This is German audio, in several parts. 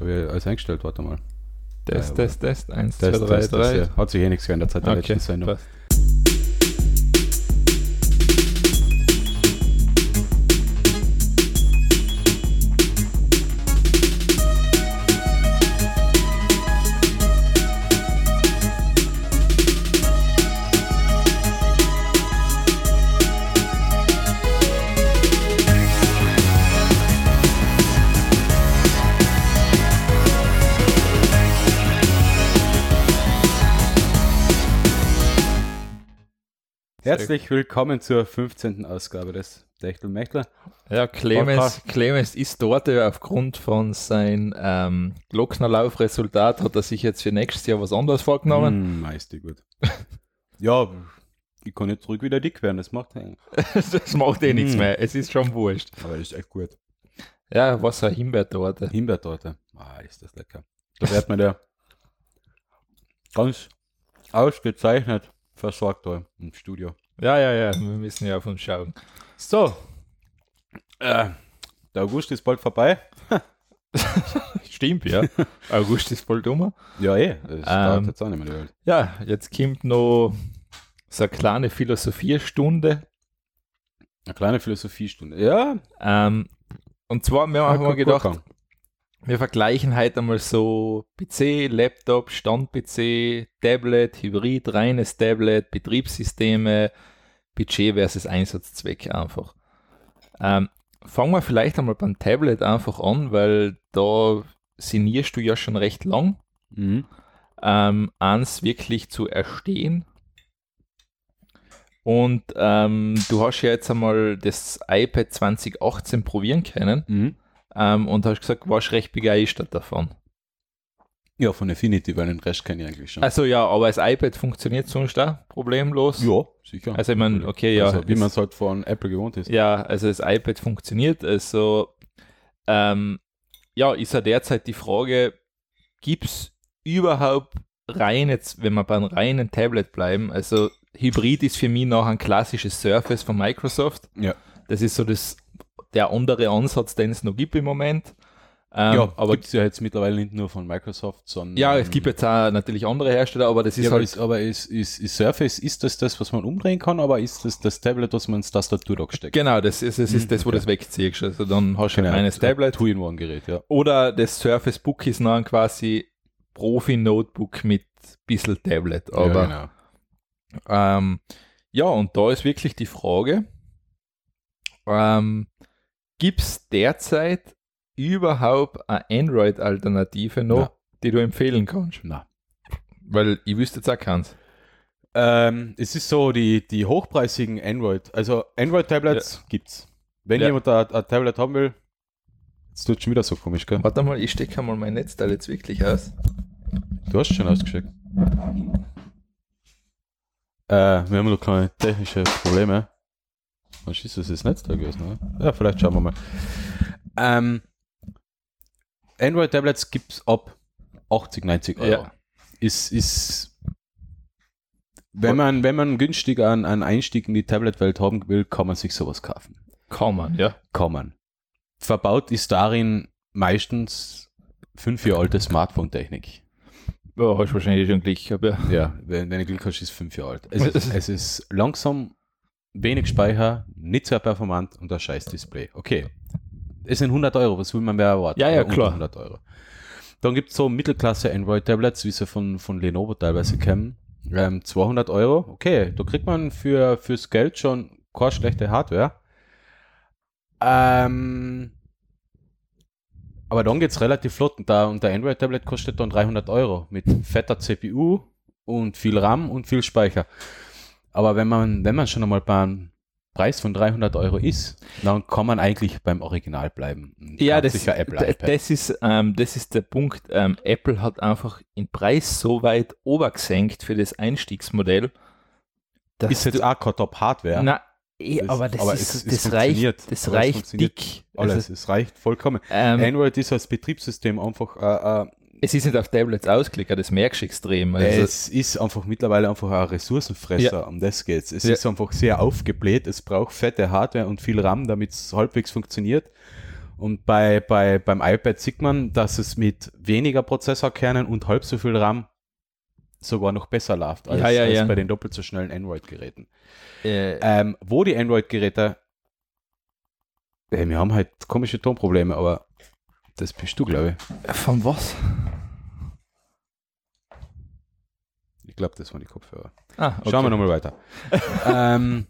Habe ich alles eingestellt, warte mal. Test, Ja, Test, Test. Eins, Das, zwei, drei, das, das, drei. ja. Hat sich eh nichts geändert seit der Okay, letzten Sendung. passt. Herzlich willkommen zur 15. Ausgabe des Techtelmechtel. Ja, Clemens. Clemens ist dort aufgrund von sein ähm, Glocknerlauf-Resultat hat er sich jetzt für nächstes Jahr was anderes vorgenommen. Mm, meiste gut. ja, ich kann nicht zurück wieder dick werden, das macht eigentlich. das macht eh nichts Mm. mehr. Es ist schon wurscht. Aber das ist echt gut. Ja, was eine Himbeertorte. Himbeertorte. Ah, ist das lecker. Da wird man der ganz ausgezeichnet versorgt da im Studio. Ja, ja, ja, wir müssen ja auf uns schauen. So. Äh, der August ist bald vorbei. Stimmt, ja. August ist voll dummer. Ja, eh. Das dauert Ähm, jetzt auch nicht mehr die Welt. Ja, jetzt kommt noch so eine kleine Philosophiestunde. Eine kleine Philosophiestunde. Ja, Ähm, und zwar, wir haben Ah, mal gedacht, guck. Wir vergleichen heute einmal so PC, Laptop, Stand-PC, Tablet, Hybrid, reines Tablet, Betriebssysteme, Budget versus Einsatzzweck einfach. Ähm, fangen wir vielleicht einmal beim Tablet einfach an, weil da sinnierst du ja schon recht lang, Mhm. ähm, eins wirklich zu erstehen. Und ähm, du hast ja jetzt einmal das iPad 2018 probieren können Mhm. Ähm, und hast gesagt, warst recht begeistert davon. Ja, von Affinity, weil den Rest kenne ich eigentlich schon. Also ja, aber das iPad funktioniert sonst auch problemlos. ja, sicher. Also ich meine, okay, ja. Also, wie man es halt von Apple gewohnt ist. Ja, also das iPad funktioniert. Also ähm, ja, ist ja derzeit die Frage, gibt es überhaupt rein jetzt, wenn wir beim reinen Tablet bleiben, also Hybrid ist für mich noch ein klassisches Surface von Microsoft. Ja. Das ist so das, der andere Ansatz, den es noch gibt im Moment. Ähm, ja, aber gibt es ja jetzt mittlerweile nicht nur von Microsoft, sondern. ja, es gibt jetzt auch natürlich andere Hersteller, aber das ist ja, aber, halt ist, aber ist, ist, ist Surface, ist das das, was man umdrehen kann, aber ist das das Tablet, was man ins Tastaturdock steckt? Genau, das ist, das ist Mhm, das, wo okay. das wegziehst. Also dann hast du Genau, ein reines Tablet. Two-in-One-Gerät, ja. Oder das Surface Book ist noch ein quasi Profi-Notebook mit bisschen Tablet. Aber ja, genau. ähm, ja, und da ist wirklich die Frage, ähm, gibt es derzeit überhaupt eine Android-Alternative noch, Ja. die du empfehlen kannst? Na. Weil ich wüsste jetzt auch keins. Ähm, es ist so, die, die hochpreisigen Android, also Android-Tablets gibt's. Wenn Ja. jemand ein, ein Tablet haben will, jetzt tut schon wieder so komisch, gell? Warte mal, ich stecke mal mein Netzteil jetzt wirklich aus. Du hast schon ausgeschickt. Äh, wir haben noch keine technische Probleme. Was ist das, das Netzteil gewesen, oder? Ja, vielleicht schauen wir mal. Ähm, Android-Tablets gibt's ab 80, 90 Euro. Ja. Ist, ist, wenn man, wenn man günstig einen, einen Einstieg in die Tablet-Welt haben will, kann man sich sowas kaufen. Kann man, ja. Kann man. Verbaut ist darin meistens fünf Jahre alte Smartphone-Technik. Ja, hast wahrscheinlich schon Glück gehabt, ja. Ja, wenn, wenn du Glück hast, ist es fünf Jahre alt. Es ist, es ist langsam, wenig Speicher, nicht sehr performant und ein scheiß Display. Okay. Es sind 100 Euro, was will man mehr erwarten? Ja, ja, klar. 100 Euro. Dann gibt es so Mittelklasse Android-Tablets, wie sie von, von Lenovo teilweise kennen. Ähm, 200 Euro. Okay, da kriegt man für, fürs Geld schon keine schlechte Hardware. Ähm, aber dann geht es relativ flott und, da, und der Android-Tablet kostet dann 300 Euro mit fetter CPU und viel RAM und viel Speicher. Aber wenn man, wenn man schon einmal beim Preis von 300 Euro ist, dann kann man eigentlich beim Original bleiben. Ja, das, sich ein Apple das, ist, ähm, das ist der Punkt. Ähm, Apple hat einfach den Preis so weit obergesenkt für das Einstiegsmodell. dass ist jetzt du- auch keine Top-Hardware. Na, eh, Das- aber das, aber ist, es- das reicht, das Aber es reicht dick. Alles, Also, es reicht vollkommen. ähm, Android ist als Betriebssystem einfach äh, äh, es ist nicht auf Tablets ausgelegt, das merkst du extrem. Also, es ist einfach mittlerweile einfach ein Ressourcenfresser, um das geht's. Es Ja. ist einfach sehr aufgebläht, es braucht fette Hardware und viel RAM, damit es halbwegs funktioniert. Und bei, bei, beim iPad sieht man, dass es mit weniger Prozessorkernen und halb so viel RAM sogar noch besser läuft als, Ja, ja, als ja. bei den doppelt so schnellen Android-Geräten. Äh, Ähm, wo die Android-Geräte, äh, wir haben halt komische Tonprobleme, aber das bist du, glaube ich. von was? Ich glaube, das waren die Kopfhörer. Ah, okay. Schauen wir nochmal weiter. ähm,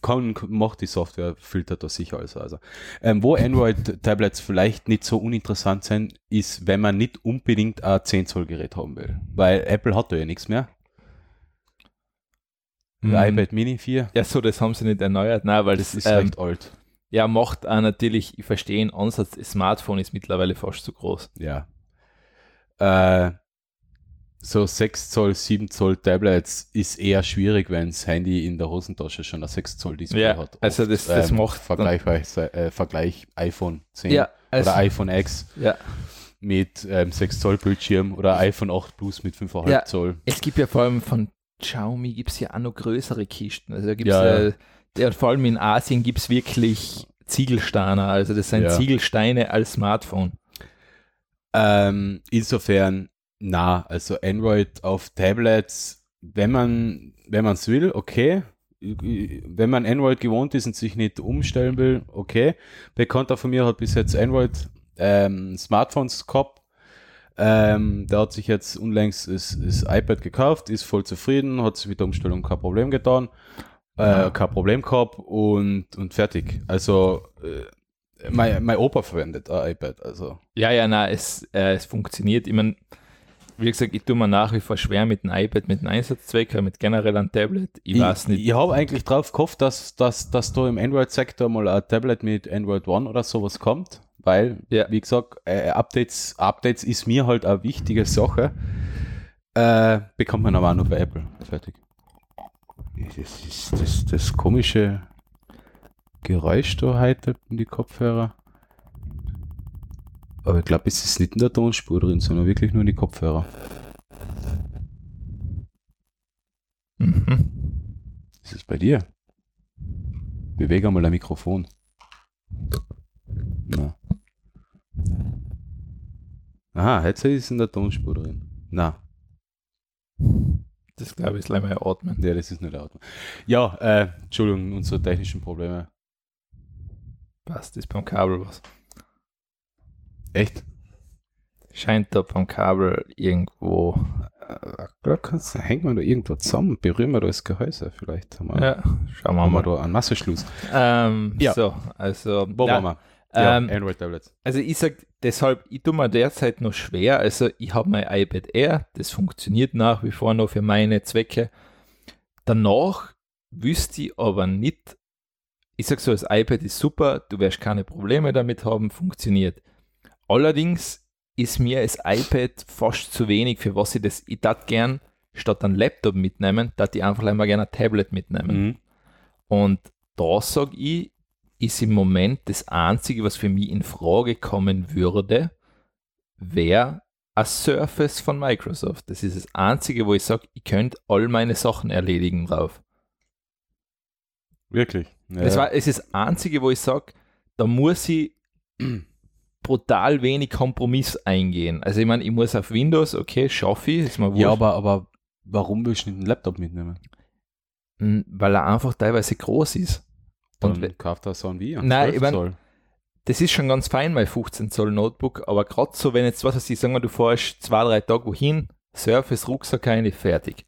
kann, macht die Software, filtert das sicher alles. Also. Ähm, wo Android-Tablets vielleicht nicht so uninteressant sind, ist, wenn man nicht unbedingt ein 10 Zoll Gerät haben will. Weil Apple hat da ja nichts mehr. Mhm. iPad Mini 4, Ja, so, das haben sie nicht erneuert. Nein, weil das das, ist ähm, recht alt. ja macht auch natürlich, ich verstehe den Ansatz, das Smartphone ist mittlerweile fast zu groß. Ja. Äh, so 6 Zoll, 7 Zoll Tablets ist eher schwierig, wenn das Handy in der Hosentasche schon ein 6 Zoll Display Ja, hat. also das- das macht dann- Vergleichweise, äh, Vergleich iPhone 10 Ja, also, oder iPhone X ja. mit ähm, 6 Zoll Bildschirm oder iPhone 8 Plus mit 5,5 Ja. Zoll. Es gibt ja vor allem von Xiaomi gibt es ja auch noch größere Kisten. Also da gibt es Ja, ja, ja, vor allem in Asien gibt es wirklich Ziegelsteine. Also das sind. Ziegelsteine als Smartphone. Ähm, insofern, na, also Android auf Tablets, wenn man wenn man es will, okay. Wenn man Android gewohnt ist und sich nicht umstellen will, okay. Bekannter von mir hat bis jetzt Android ähm, Smartphones gehabt. Ähm, der hat sich jetzt unlängst das, das iPad gekauft, ist voll zufrieden, hat sich mit der Umstellung kein Problem getan, äh, kein Problem gehabt und, und fertig. Also äh, mein, mein Opa verwendet ein iPad, also Ja, ja, na, es, äh, es funktioniert. Ich mein, wie gesagt, ich tue mir nach wie vor schwer mit dem iPad, mit dem Einsatzzweck, mit generell einem Tablet. Ich, weiß nicht. Ich, habe eigentlich drauf gehofft, dass, dass, dass da im Android-Sektor mal ein Tablet mit Android One oder sowas kommt, weil, Ja. wie gesagt, äh, Updates, Updates ist mir halt eine wichtige Sache. Äh, bekommt man aber auch nur bei Apple. Fertig. Das ist das, das komische Geräusch da heute in die Kopfhörer. Aber ich glaube, es ist nicht in der Tonspur drin, sondern wirklich nur in die Kopfhörer. Mhm. Ist es bei dir? Bewege mal ein Mikrofon. Na. Aha, jetzt ist es in der Tonspur drin. Na, Das glaube ich ist leider atmen. ja, das ist nicht laut. Ja, äh, Entschuldigung, unsere technischen Probleme. Passt, ist beim Kabel was. Echt? Scheint da beim Kabel irgendwo. Äh, hängt man da irgendwo zusammen, berühren wir da das Gehäuse vielleicht. Haben wir, Ja, schauen wir mal. da einen Masseschluss. Ähm, Ja. So, also. Wo ja, waren wir? Ja, ähm, Android-Tablets. Also ich sag deshalb, ich tue mir derzeit noch schwer. Also ich habe mein iPad Air, das funktioniert nach wie vor noch für meine Zwecke. Danach wüsste ich aber nicht, ich sag so, das iPad ist super, du wirst keine Probleme damit haben, funktioniert. Allerdings ist mir das iPad fast zu wenig, für was ich das, ich tat gern statt ein Laptop mitnehmen, tat ich einfach einmal gerne ein Tablet mitnehmen. Mhm. Und da sage ich, ist im Moment das Einzige, was für mich in Frage kommen würde, wäre ein Surface von Microsoft. Das ist das Einzige, wo ich sage, ich könnte all meine Sachen erledigen drauf. Wirklich. Ja. Das war, es ist das Einzige, wo ich sage, da muss ich brutal wenig Kompromiss eingehen. Also ich meine, ich muss auf Windows, okay, schaffe ich, ist mir wurscht. ja, aber, aber warum willst du nicht einen Laptop mitnehmen? Mm, weil er einfach teilweise groß ist. Dann Und kauft er so einen wie? Nein, ich mein- Zoll. das ist schon ganz fein, mein 15 Zoll Notebook, aber gerade so, wenn jetzt, was weiß ich, sagen wir, du fährst zwei, drei Tage wohin, Surface, Rucksack keine, fertig.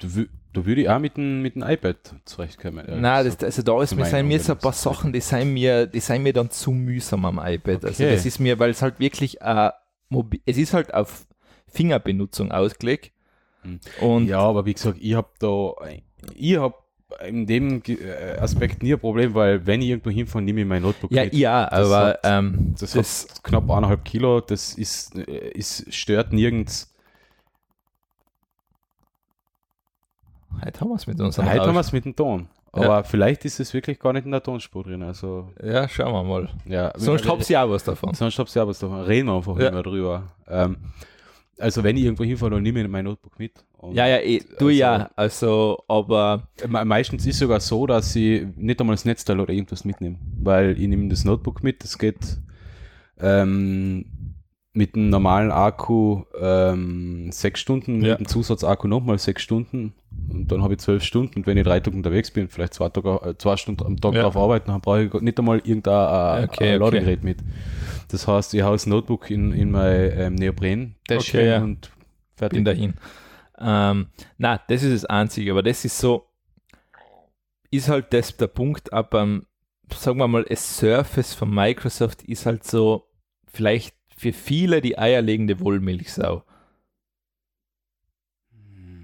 Wü- da würde ich auch mit dem, mit dem iPad zurechtkommen. ehrlich Nein, das, also da ist mir, sind mir so ein paar. Sachen, die sind mir, die sind mir dann zu mühsam am iPad. Also Okay. das ist mir, weil es halt wirklich, äh, es ist halt auf Fingerbenutzung ausgelegt. Hm. Und ja, aber wie gesagt, ich habe da, ich habe in dem äh, Aspekt nie ein Problem, weil wenn ich irgendwo hinfahre, nehme ich mein Notebook ja, mit. ja, Das aber hat- ähm, Das, das, hat knapp eineinhalb Kilo, das ist, äh, ist stört nirgends. Heute haben wir es mit unserem Heute haben wir es mit dem Ton. Aber vielleicht ist es wirklich gar nicht in der Tonspur drin. Also, Ja, schauen wir mal. ja. Sonst habt ihr auch was davon. Sonst habt ihr auch was davon. Reden wir einfach Ja. immer drüber. Ähm, also wenn ich irgendwo hinfahre, dann nehme ich mein Notebook mit. Und Ja, ja, du also- ja, also, aber Me- Meistens ist sogar so, dass ich nicht einmal das Netzteil oder irgendwas mitnehme, weil ich nehme das Notebook mit, das geht ähm, mit einem normalen Akku ähm, sechs Stunden, Ja. mit dem Zusatzakku nochmal sechs Stunden und dann habe ich zwölf Stunden und wenn ich drei Tage unterwegs bin, vielleicht zwei, Tage, äh, zwei Stunden am Tag Ja. drauf arbeiten, dann brauche ich nicht einmal irgendein äh, Okay. Ladegerät mit. Das heißt, ich hau das Notebook in, in mein ähm, Neopren-Täschchen Okay, ja. und fertig. bin dahin. Ähm, na, das ist das Einzige, aber das ist so, ist halt das der Punkt, aber sagen wir mal, das Surface von Microsoft ist halt so, vielleicht für viele die eierlegende Wollmilchsau.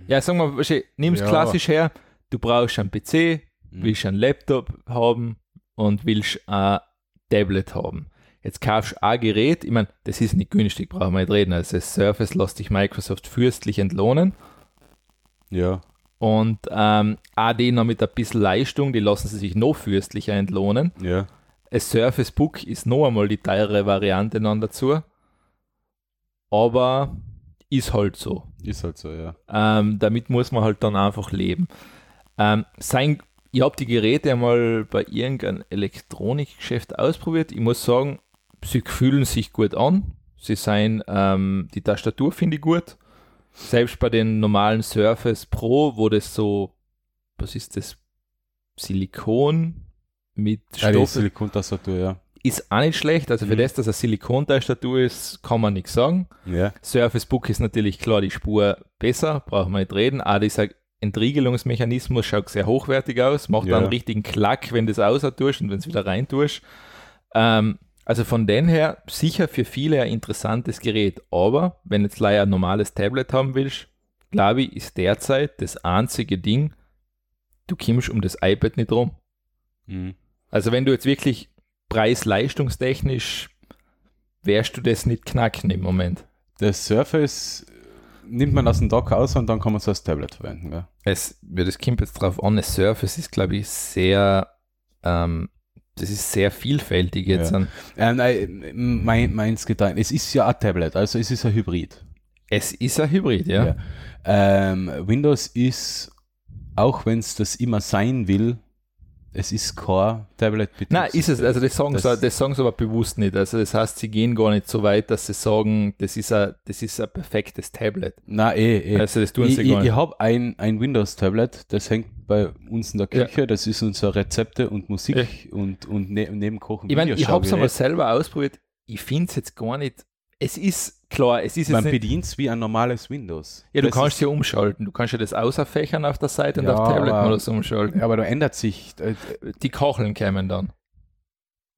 Ja, sagen wir mal, nimm es Ja. klassisch her, du brauchst einen PC, Mhm. willst einen Laptop haben und willst ein Tablet haben. Jetzt kaufst du ein Gerät, ich meine, das ist nicht günstig, brauchen wir nicht reden. Also das Surface lässt sich Microsoft fürstlich entlohnen. Ja. Und ähm, AD noch mit ein bisschen Leistung, die lassen sie sich noch fürstlicher entlohnen. Ja. Ein Surface Book ist noch einmal die teure Variante dann dazu. Aber ist halt so. Ist halt so, ja. Ähm, damit muss man halt dann einfach leben. Ähm, sein, ich habe die Geräte einmal bei irgendeinem Elektronikgeschäft ausprobiert. Ich muss sagen, sie fühlen sich gut an. Sie seien, ähm, die Tastatur finde ich gut. Selbst bei den normalen Surface Pro, wo das so, was ist das? Silikon mit Stoff Silikontastatur, ja. ist auch nicht schlecht. Also für Mhm. das, dass eine Silikontastatur ist, kann man nichts sagen. Ja. Surface Book ist natürlich klar die Spur besser, brauchen wir nicht reden. Aber dieser Entriegelungsmechanismus schaut sehr hochwertig aus, macht Ja. einen richtigen Klack, wenn du es außer tust und wenn es wieder rein tust. Ähm, also von den her sicher für viele ein interessantes Gerät. Aber wenn jetzt leider ein normales Tablet haben willst, glaube ich, ist derzeit das einzige Ding, du kommst um das iPad nicht rum. Mhm. Also wenn du jetzt wirklich preis-leistungstechnisch wärst du das nicht knacken im Moment. Das Surface nimmt man aus dem Dock aus und dann kann man es als Tablet verwenden. Ja. Es, ja, das kommt jetzt drauf an, das Surface ist, glaube ich, sehr, ähm, das ist sehr vielfältig jetzt. Ja. An, Äh, nein, mein, meins getan. Es ist ja ein Tablet, also es ist ein Hybrid. es ist ein Hybrid, ja. Ja. Ähm, Windows ist, auch wenn es das immer sein will, es ist kein tablet Nein, ist es, also das sagen, Das- sie, das sagen sie aber bewusst nicht. Also das heißt, sie gehen gar nicht so weit, dass sie sagen, das ist ein, das ist ein perfektes Tablet. Nein, eh, eh. Also das tun ich sie ich, gar nicht. ich habe ein, ein Windows-Tablet, das hängt bei uns in der Küche, das ist unser Rezepte und Musik und, und ne, neben Kochen. Ich meine, ich habe es einmal Videoschaugerät. selber ausprobiert. Ich finde es jetzt gar nicht. Es ist klar, es ist jetzt Man bedient es wie ein normales Windows. Ja, du Das kannst ja umschalten. Du kannst ja das außerfächern auf der Seite und Ja, auf aber- Tablet-Modus umschalten. aber da ändert sich, äh, Die Kacheln kämen dann.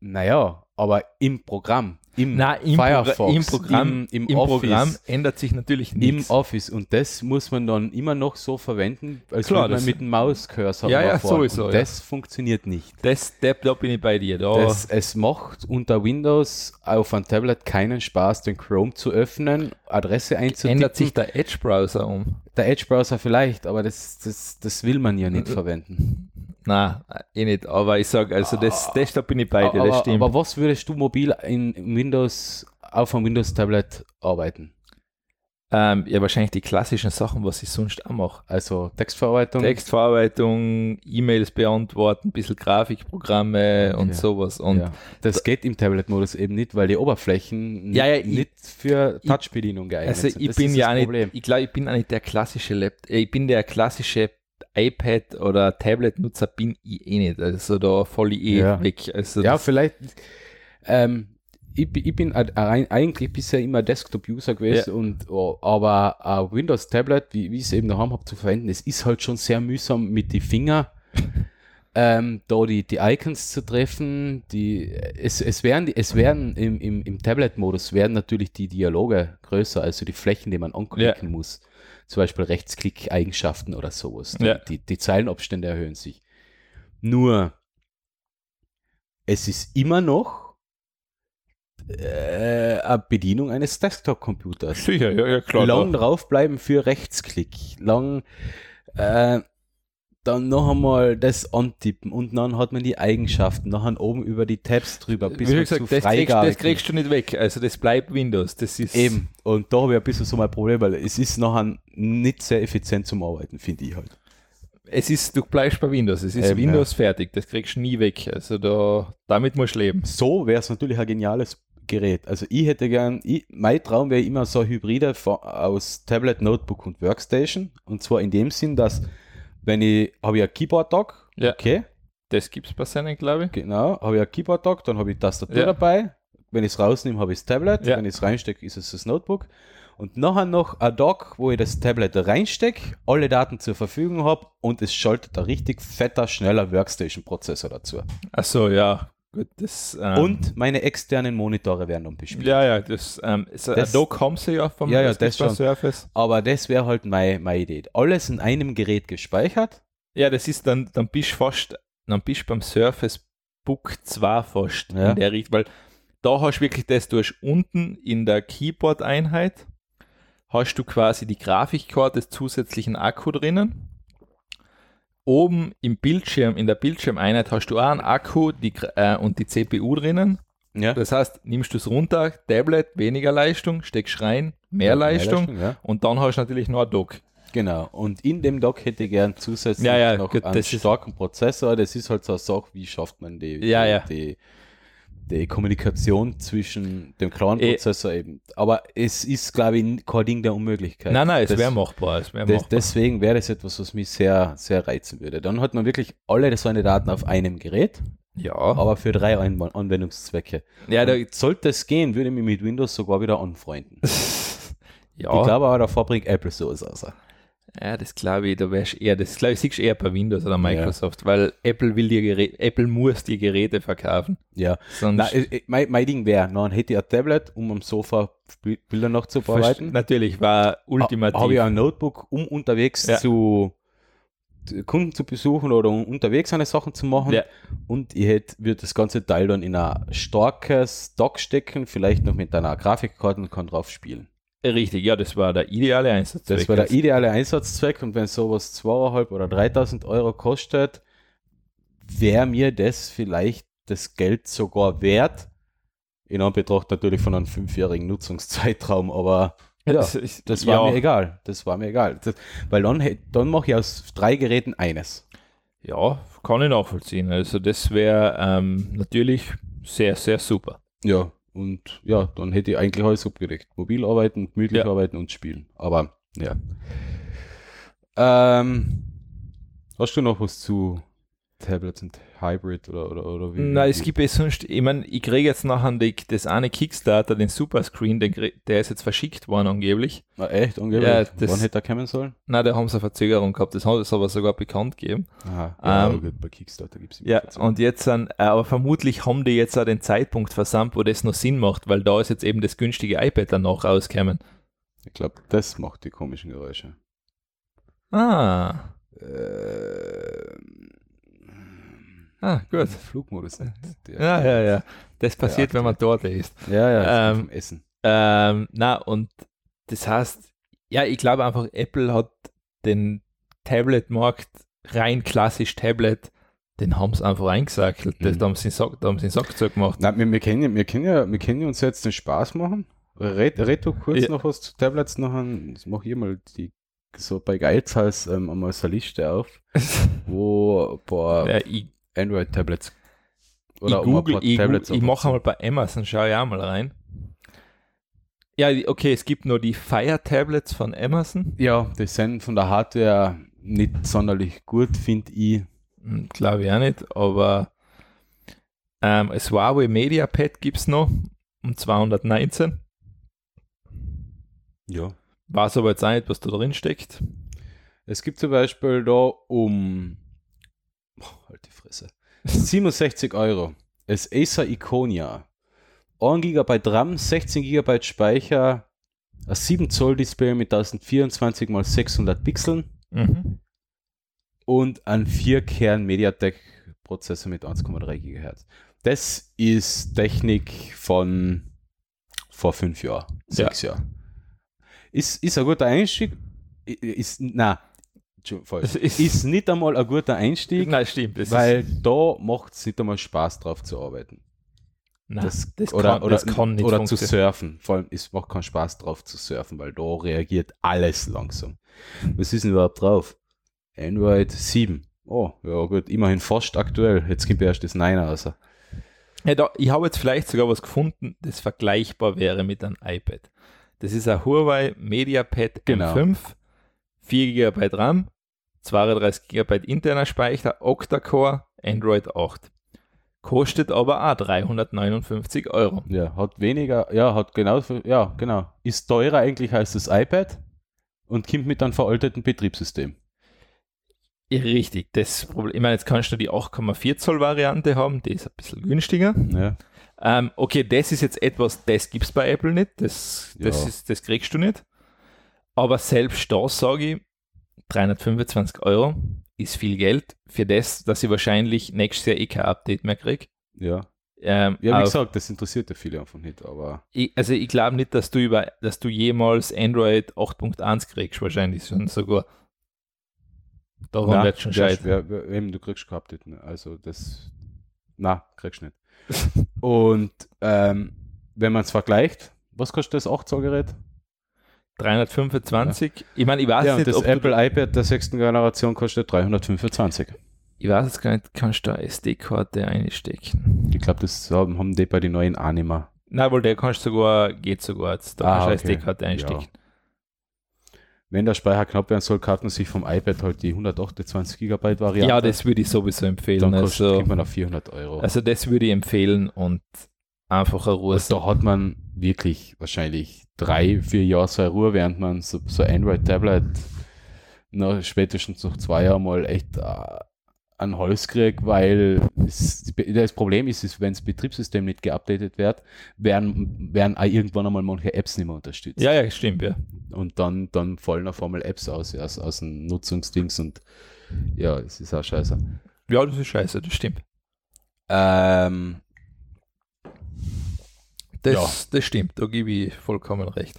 naja, aber im Programm, im Nein, im, Firefox, Progr im Programm, im, im, im Office, Programm ändert sich natürlich im nichts. Office und das muss man dann immer noch so verwenden, als Klar, würde man mit dem Mauscursor Ja, ja, sowieso, Und ja. das funktioniert nicht. Das, da, da bin ich bei dir. Da, Das, es macht unter Windows auf einem Tablet keinen Spaß, den Chrome zu öffnen, Adresse einzutippen. ändert sich der Edge-Browser um. Der Edge-Browser vielleicht, aber das, das, das will man ja Äh, nicht verwenden. Nein, eh nicht. Aber ich sage, also das, das, da bin ich bei dir, das aber, stimmt. aber was würdest du mobil in in Windows auf einem Windows-Tablet arbeiten? Ähm, ja, wahrscheinlich die klassischen Sachen, was ich sonst auch mache. Also Textverarbeitung? Textverarbeitung, E-Mails beantworten, ein bisschen Grafikprogramme und sowas. Und ja. Das geht im Tablet-Modus eben nicht, weil die Oberflächen Ja, ja, nicht, ich- für ich- Touch-Bedienung geeignet Also sind. ich Das bin ja nicht, Problem. ich glaube, ich bin auch nicht der klassische Laptop, ich bin der klassische iPad oder Tablet-Nutzer bin ich eh nicht. Also da voll ich eh Ja. weg. Also Ja, vielleicht. Ähm, ich, bin- ich bin eigentlich bisher immer Desktop-User gewesen, und, oh, aber ein Windows-Tablet, wie, wie ich es eben daheim habe zu verwenden, es ist halt schon sehr mühsam mit den Fingern. ähm, da die, die Icons zu treffen, die, es, es werden, es werden im, im, im Tablet-Modus werden natürlich die Dialoge größer, also die Flächen, die man anklicken muss. Zum Beispiel Rechtsklick-Eigenschaften oder sowas. Die, Ja. die, die Zeilenabstände erhöhen sich. Nur, es ist immer noch äh, eine Bedienung eines Desktop-Computers. sicher, ja, ja klar. lang da- draufbleiben für Rechtsklick. Lang äh, dann noch einmal das antippen und dann hat man die Eigenschaften, nachher oben über die Tabs drüber, bis Wie man gesagt, zu das kriegst, das kriegst du nicht weg. Also das bleibt Windows. Das ist Eben. Und da habe ich ein bisschen so mein Problem, weil es ist nachher nicht sehr effizient zum Arbeiten, finde ich halt. Es ist, du bleibst bei Windows, es ist Eben, Windows fertig, das kriegst du nie weg. Also da, damit musst du leben. So wäre es natürlich ein geniales Gerät. Also ich hätte gern, ich, mein Traum wäre immer so Hybride aus Tablet, Notebook und Workstation. Und zwar in dem Sinn, dass wenn ich, habe ich ein Keyboard-Dock, Ja. okay, Das gibt es bei seinen, glaube ich. genau, habe ich ein Keyboard-Dock, dann habe ich Tastatur Ja. dabei. Wenn ich es rausnehme, habe ich das Tablet. Ja. Wenn ich es reinstecke, ist es das Notebook. Und nachher noch ein Dock, wo ich das Tablet reinstecke, alle Daten zur Verfügung habe und es schaltet ein richtig fetter, schneller Workstation-Prozessor dazu. Achso, ja. Gut, das. Ähm, Und meine externen Monitore werden dann bespielt. Ja, ja, das. Ähm, so, Das- da kommen sie ja vom Ja, ja, das schon. Surface. Aber das wäre halt meine, meine Idee. Alles in einem Gerät gespeichert. Ja, das ist dann, dann bist du fast, dann bist du beim Surface Book 2 fast Ja. in der Richtung, weil da hast du wirklich das, du hast unten in der Keyboard-Einheit hast du quasi die Grafikkarte des zusätzlichen Akku drinnen. Oben im Bildschirm, in der Bildschirmeinheit hast du auch einen Akku die, äh, und die CPU drinnen. Ja. Das heißt, nimmst du es runter, Tablet, weniger Leistung, steckst rein, mehr Leistung ja. und dann hast du natürlich noch ein Dock. Genau. Und in dem Dock hätte ich gern zusätzlich Ja, ja, noch gut, einen das ist- starken Prozessor. Das ist halt so eine Sache, wie schafft man die, Ja, die, ja. Die, Kommunikation zwischen dem kleinen Eh. Prozessor eben. Aber es ist, glaube ich, kein Ding der Unmöglichkeit. Nein, nein, es wäre machbar. Wär machbar. deswegen wäre das etwas, was mich sehr, sehr reizen würde. Dann hat man wirklich alle seine Daten auf einem Gerät, ja, aber für drei An Anwendungszwecke. ja, da, sollte es gehen, würde ich mich mit Windows sogar wieder anfreunden. ja. Ich glaube aber, davor bringt Apple sowas raus. Ja, das glaube ich, da wärst eher, das glaube ich, siehst du eher bei Windows oder Microsoft, weil Apple will dir Geräte, Apple muss die Geräte verkaufen. Ja. Sonst Na, äh, äh, mein, mein Ding wäre, dann hätte ein Tablet, um am Sofa Bilder noch zu bearbeiten. natürlich war ultimativ. Habe ich ein Notebook, um unterwegs Ja. zu Kunden zu besuchen oder um unterwegs eine Sachen zu machen. Ja. Und ich hätte, würde das ganze Teil dann in ein starkes Dock stecken, vielleicht noch mit einer Grafikkarte und kann drauf spielen. Richtig, ja, das war der ideale Einsatz. Das war der ideale Einsatzzweck und wenn sowas 2.500 oder 3.000 Euro kostet, wäre mir das vielleicht das Geld sogar wert. In Anbetracht natürlich von einem fünfjährigen Nutzungszeitraum, aber ja, Das ist- das war ja. mir egal. Das war mir egal. Das, weil dann, dann mache ich aus drei Geräten eines. Ja, kann ich nachvollziehen. Also das wäre ähm, natürlich sehr, sehr super. Ja, und ja, dann hätte ich eigentlich alles abgedeckt. Mobil arbeiten, gemütlich Ja. arbeiten und spielen. Aber ja. Ähm, hast du noch was zu Tablets und Hybrid oder, oder, oder wie? Nein, es gibt eh sonst, ich meine, ich kriege jetzt nachher die, das eine Kickstarter, den Superscreen, den, der ist jetzt verschickt worden angeblich. Ah, echt? Angeblich? Ja, das- Wann hätte er kommen sollen? Na, da haben sie eine Verzögerung gehabt, das hat es aber sogar bekannt gegeben. Aha, ja, Ähm, gut, bei Kickstarter gibt es Ja, und jetzt sind, äh, aber vermutlich haben die jetzt auch den Zeitpunkt versammelt, wo das noch Sinn macht, weil da ist jetzt eben das günstige iPad dann noch rausgekommen. Ich glaube, das macht die komischen Geräusche. Ah, Ähm, ah, gut. Flugmodus nicht. Ja, ja, ja. Das passiert, wenn man dort ist. Ja, ja, Ähm, Essen. Ähm, na, und das heißt, ja, ich glaube einfach, Apple hat den Tablet-Markt rein klassisch Tablet, den haben sie einfach eingesackelt. Das, Mhm. da haben sie den Sack, zugemacht. Na, wir, wir, können, ja- wir, können ja, wir können ja uns jetzt den Spaß machen. Red, red du kurz Ja. noch was zu Tablets noch an. Ich mache hier mal die so bei Geizhals ähm, einmal so eine Liste auf, wo paar Ja, ich Android-Tablets ich oder ein google, ich, Tablets ich mache mal bei Amazon, schau ich auch mal rein. Ja, okay, es gibt nur die Fire Tablets von Amazon. Ja, die sind von der Hardware nicht sonderlich gut, finde ich. Glaube ich auch nicht, aber ähm, das Huawei MediaPad gibt es noch um 219. Ja. Weiß aber jetzt auch nicht, was da drin steckt. Es gibt zum Beispiel da um oh, halt die Fresse. 67 Euro. Das Acer Iconia. 1 GB RAM, 16 GB Speicher, ein 7 Zoll Display mit 1024 x 600 Pixeln Mhm. und ein 4-Kern Mediatek Prozessor mit 1,3 GHz. Das ist Technik von vor fünf Jahren, sechs Jahren. Ist, ist ein guter Einstieg. Ist, na, falsch. Es ist- Ist, nicht einmal ein guter Einstieg, Nein, stimmt. Weil da macht es nicht einmal Spaß drauf zu arbeiten. Nein, das, das oder, kann- oder, das kann nicht oder zu surfen. Vor allem, es macht keinen Spaß drauf zu surfen, weil da reagiert alles langsam. Was ist denn überhaupt drauf? Android 7. Oh, ja gut, immerhin fast aktuell. Jetzt kommt erst das 9 raus. Ja, da, ich habe jetzt vielleicht sogar was gefunden, das vergleichbar wäre mit einem iPad. Das ist ein Huawei MediaPad Genau. M5, 4 GB RAM, 32 GB interner Speicher, Octa-Core, Android 8. Kostet aber auch 359 Euro. Ja, hat weniger, ja, hat genauso, ja, genau. Ist teurer eigentlich als das iPad und kommt mit einem veralteten Betriebssystem. Ja, Richtig, das Problem. Ich meine, jetzt kannst du die 8,4 Zoll Variante haben, die ist ein bisschen günstiger. Ja, Ähm, okay, das ist jetzt etwas, das gibt es bei Apple nicht, das, das, Ja. ist, das kriegst du nicht. Aber selbst da sage ich, 325 Euro ist viel Geld für das, dass ich wahrscheinlich nächstes Jahr eh kein Update mehr kriege. ja. Ähm, Ja, wie gesagt, das interessiert ja viele einfach nicht, aber ich, also ich glaube nicht, dass du über, dass du jemals Android 8.1 kriegst, wahrscheinlich schon sogar. Daran Nein, wird schon scheitern. eben, du kriegst kein Update. Ne? Also das, na, kriegst nicht. und ähm, wenn man es vergleicht, was kostet das 8 Zoll Gerät? 325. Ich meine, ich weiß Ja, und nicht, das ob du, Apple iPad der sechsten Generation kostet 325. ich weiß jetzt gar nicht, kannst du da SD-Karte einstecken? Ich glaube, das haben, haben die bei den neuen auch nicht mehr. Nein, weil der kannst sogar, geht sogar jetzt. Da Ah, kannst du okay. SD-Karte einstecken. Wenn der Speicher knapp werden soll, kauft man sich vom iPad halt die 128 GB Variante. Ja, das würde ich sowieso empfehlen. dann kostet Also, man auf 400 Euro. also das würde ich empfehlen und einfach eine Ruhe. Und da hat man wirklich wahrscheinlich drei, vier Jahre so eine Ruhe, während man so, so Android-Tablet nach spätestens nach zwei Jahren mal echt äh, an Hals kriegt, weil es, das Problem ist, ist wenn das Betriebssystem nicht geupdatet wird, werden, werden auch irgendwann einmal manche Apps nicht mehr unterstützt. Ja, ja, stimmt, ja. Und dann, dann fallen auf einmal Apps aus, aus, aus dem Nutzungsdings und ja, es ist auch scheiße. Ja, das ist scheiße, das stimmt. Ähm, Das, Ja. das stimmt, da gebe ich vollkommen recht.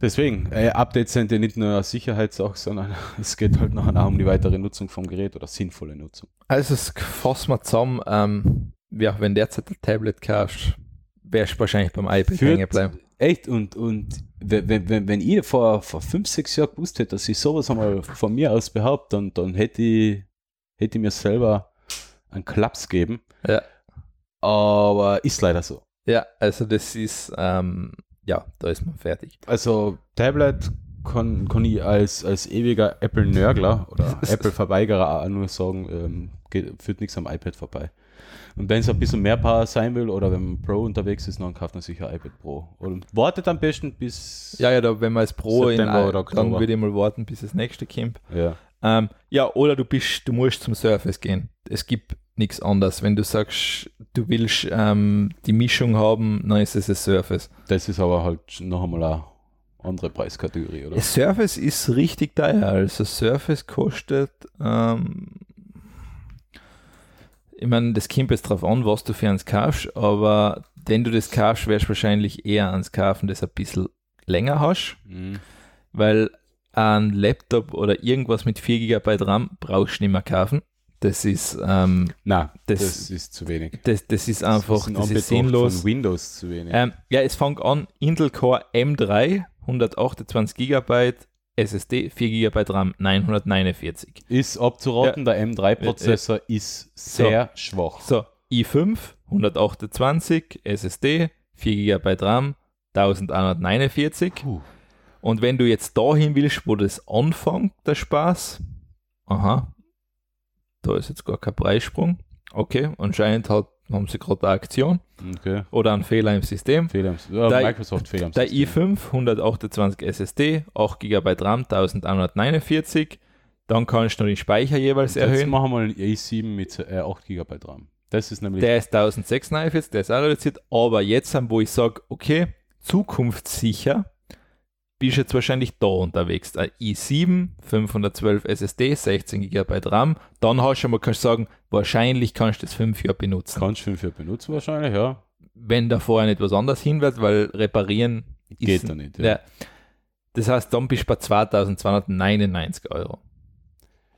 Deswegen, äh, Updates sind ja nicht nur eine Sicherheitssache, sondern es geht halt nachher auch um die weitere Nutzung vom Gerät oder sinnvolle Nutzung. Also es fassen wir zusammen, ähm, ja, wenn derzeit ein Tablet kaufst, wärst du wahrscheinlich beim iPad hängen bleiben. Echt, und, und wenn, wenn- wenn, wenn ich vor, vor fünf, sechs Jahren gewusst hätte, dass ich sowas einmal von mir aus behaupte, dann, dann hätte ich, hätte ich mir selber einen Klaps geben. Ja. Aber ist leider so. Ja, also das ist, ähm, ja, da ist man fertig. Also Tablet kann, kann ich als, als ewiger Apple-Nörgler oder Apple-Verweigerer auch nur sagen, ähm, geht, führt nichts am iPad vorbei. Und wenn es ein bisschen mehr Power sein will oder wenn man Pro unterwegs ist, dann kauft man sich ein iPad Pro. Und wartet am besten bis. Ja, ja, da, wenn man als Pro in, September oder dann Oktober. würde ich mal warten, bis das nächste kommt. Ja. Ähm, ja, oder du bist, du musst zum Surface gehen. Es gibt nichts anderes. Wenn du sagst, du willst ähm, die Mischung haben, dann ist es ein Surface. Das ist aber halt noch einmal eine andere Preiskategorie, oder? Surface ist richtig teuer. Also Surface kostet, ähm, ich meine, das kommt jetzt drauf an, was du für eins kaufst, aber wenn du das kaufst, wärst du wahrscheinlich eher ans kaufen, das ein bisschen länger hast, Mhm. weil ein Laptop oder irgendwas mit 4 GB RAM brauchst du nicht mehr kaufen. Das ist, ähm, Nein, Das- das, ist zu wenig. das, das ist einfach, in das Anbetracht ist sinnlos. Von Windows zu wenig. Ähm, ja, es fängt an, Intel Core M3, 128 GB, SSD, 4 GB RAM, 949. ist abzuraten, der M3-Prozessor ist sehr schwach. So, i5, 128, SSD, 4 GB RAM, 1149. Puh. Und wenn du jetzt dahin willst, wo das anfängt, der Spaß, aha, da ist jetzt gar kein Preissprung. Okay, anscheinend hat, haben sie gerade eine Aktion Okay. oder einen Fehler im System. Fehler im, ja, Der- Microsoft Fehler im Der System. i5, 128 SSD, 8 GB RAM, 1149. Dann kannst du noch den Speicher jeweils Jetzt erhöhen. machen wir einen i7 mit äh, 8 GB RAM. Das ist nämlich Der ist 1649, der ist auch reduziert. Aber jetzt, wo ich sage, okay, zukunftssicher, bist jetzt wahrscheinlich da unterwegs. Ein i7, 512 SSD, 16 GB RAM. Dann hast du schon mal, kannst sagen, wahrscheinlich kannst du das fünf Jahre benutzen. kannst du fünf Jahre benutzen wahrscheinlich, ja. Wenn da vorher nicht was anderes hinwirft, weil reparieren Geht ist, da nicht. Ja. Ja. Das heißt, dann bist du bei 2299 Euro.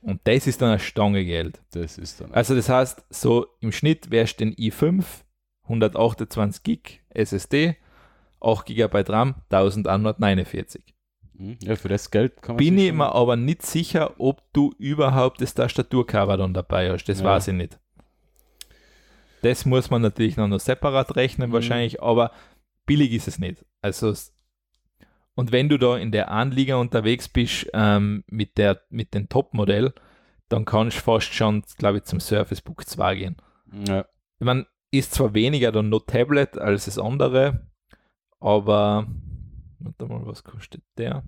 Und das ist dann eine Stange Geld. Das ist dann. Also das heißt, so im Schnitt wärst du den i5 128 Gig SSD, 8 GB RAM, 1149. Hm, Ja, für das Geld kann man Bin ich mir aber nicht sicher, ob du überhaupt das Tastaturcover dann dabei hast. Das Ja. weiß ich nicht. Das muss man natürlich noch, noch separat rechnen Mhm. wahrscheinlich, aber billig ist es nicht. Also und wenn du da in der Anliga unterwegs bist ähm, mit, der, mit dem Top-Modell, dann kannst du fast schon, glaube ich, zum Surface Book 2 gehen. Ja. Ich meine, ist zwar weniger dann noch Tablet als das andere, aber warte mal, was kostet der?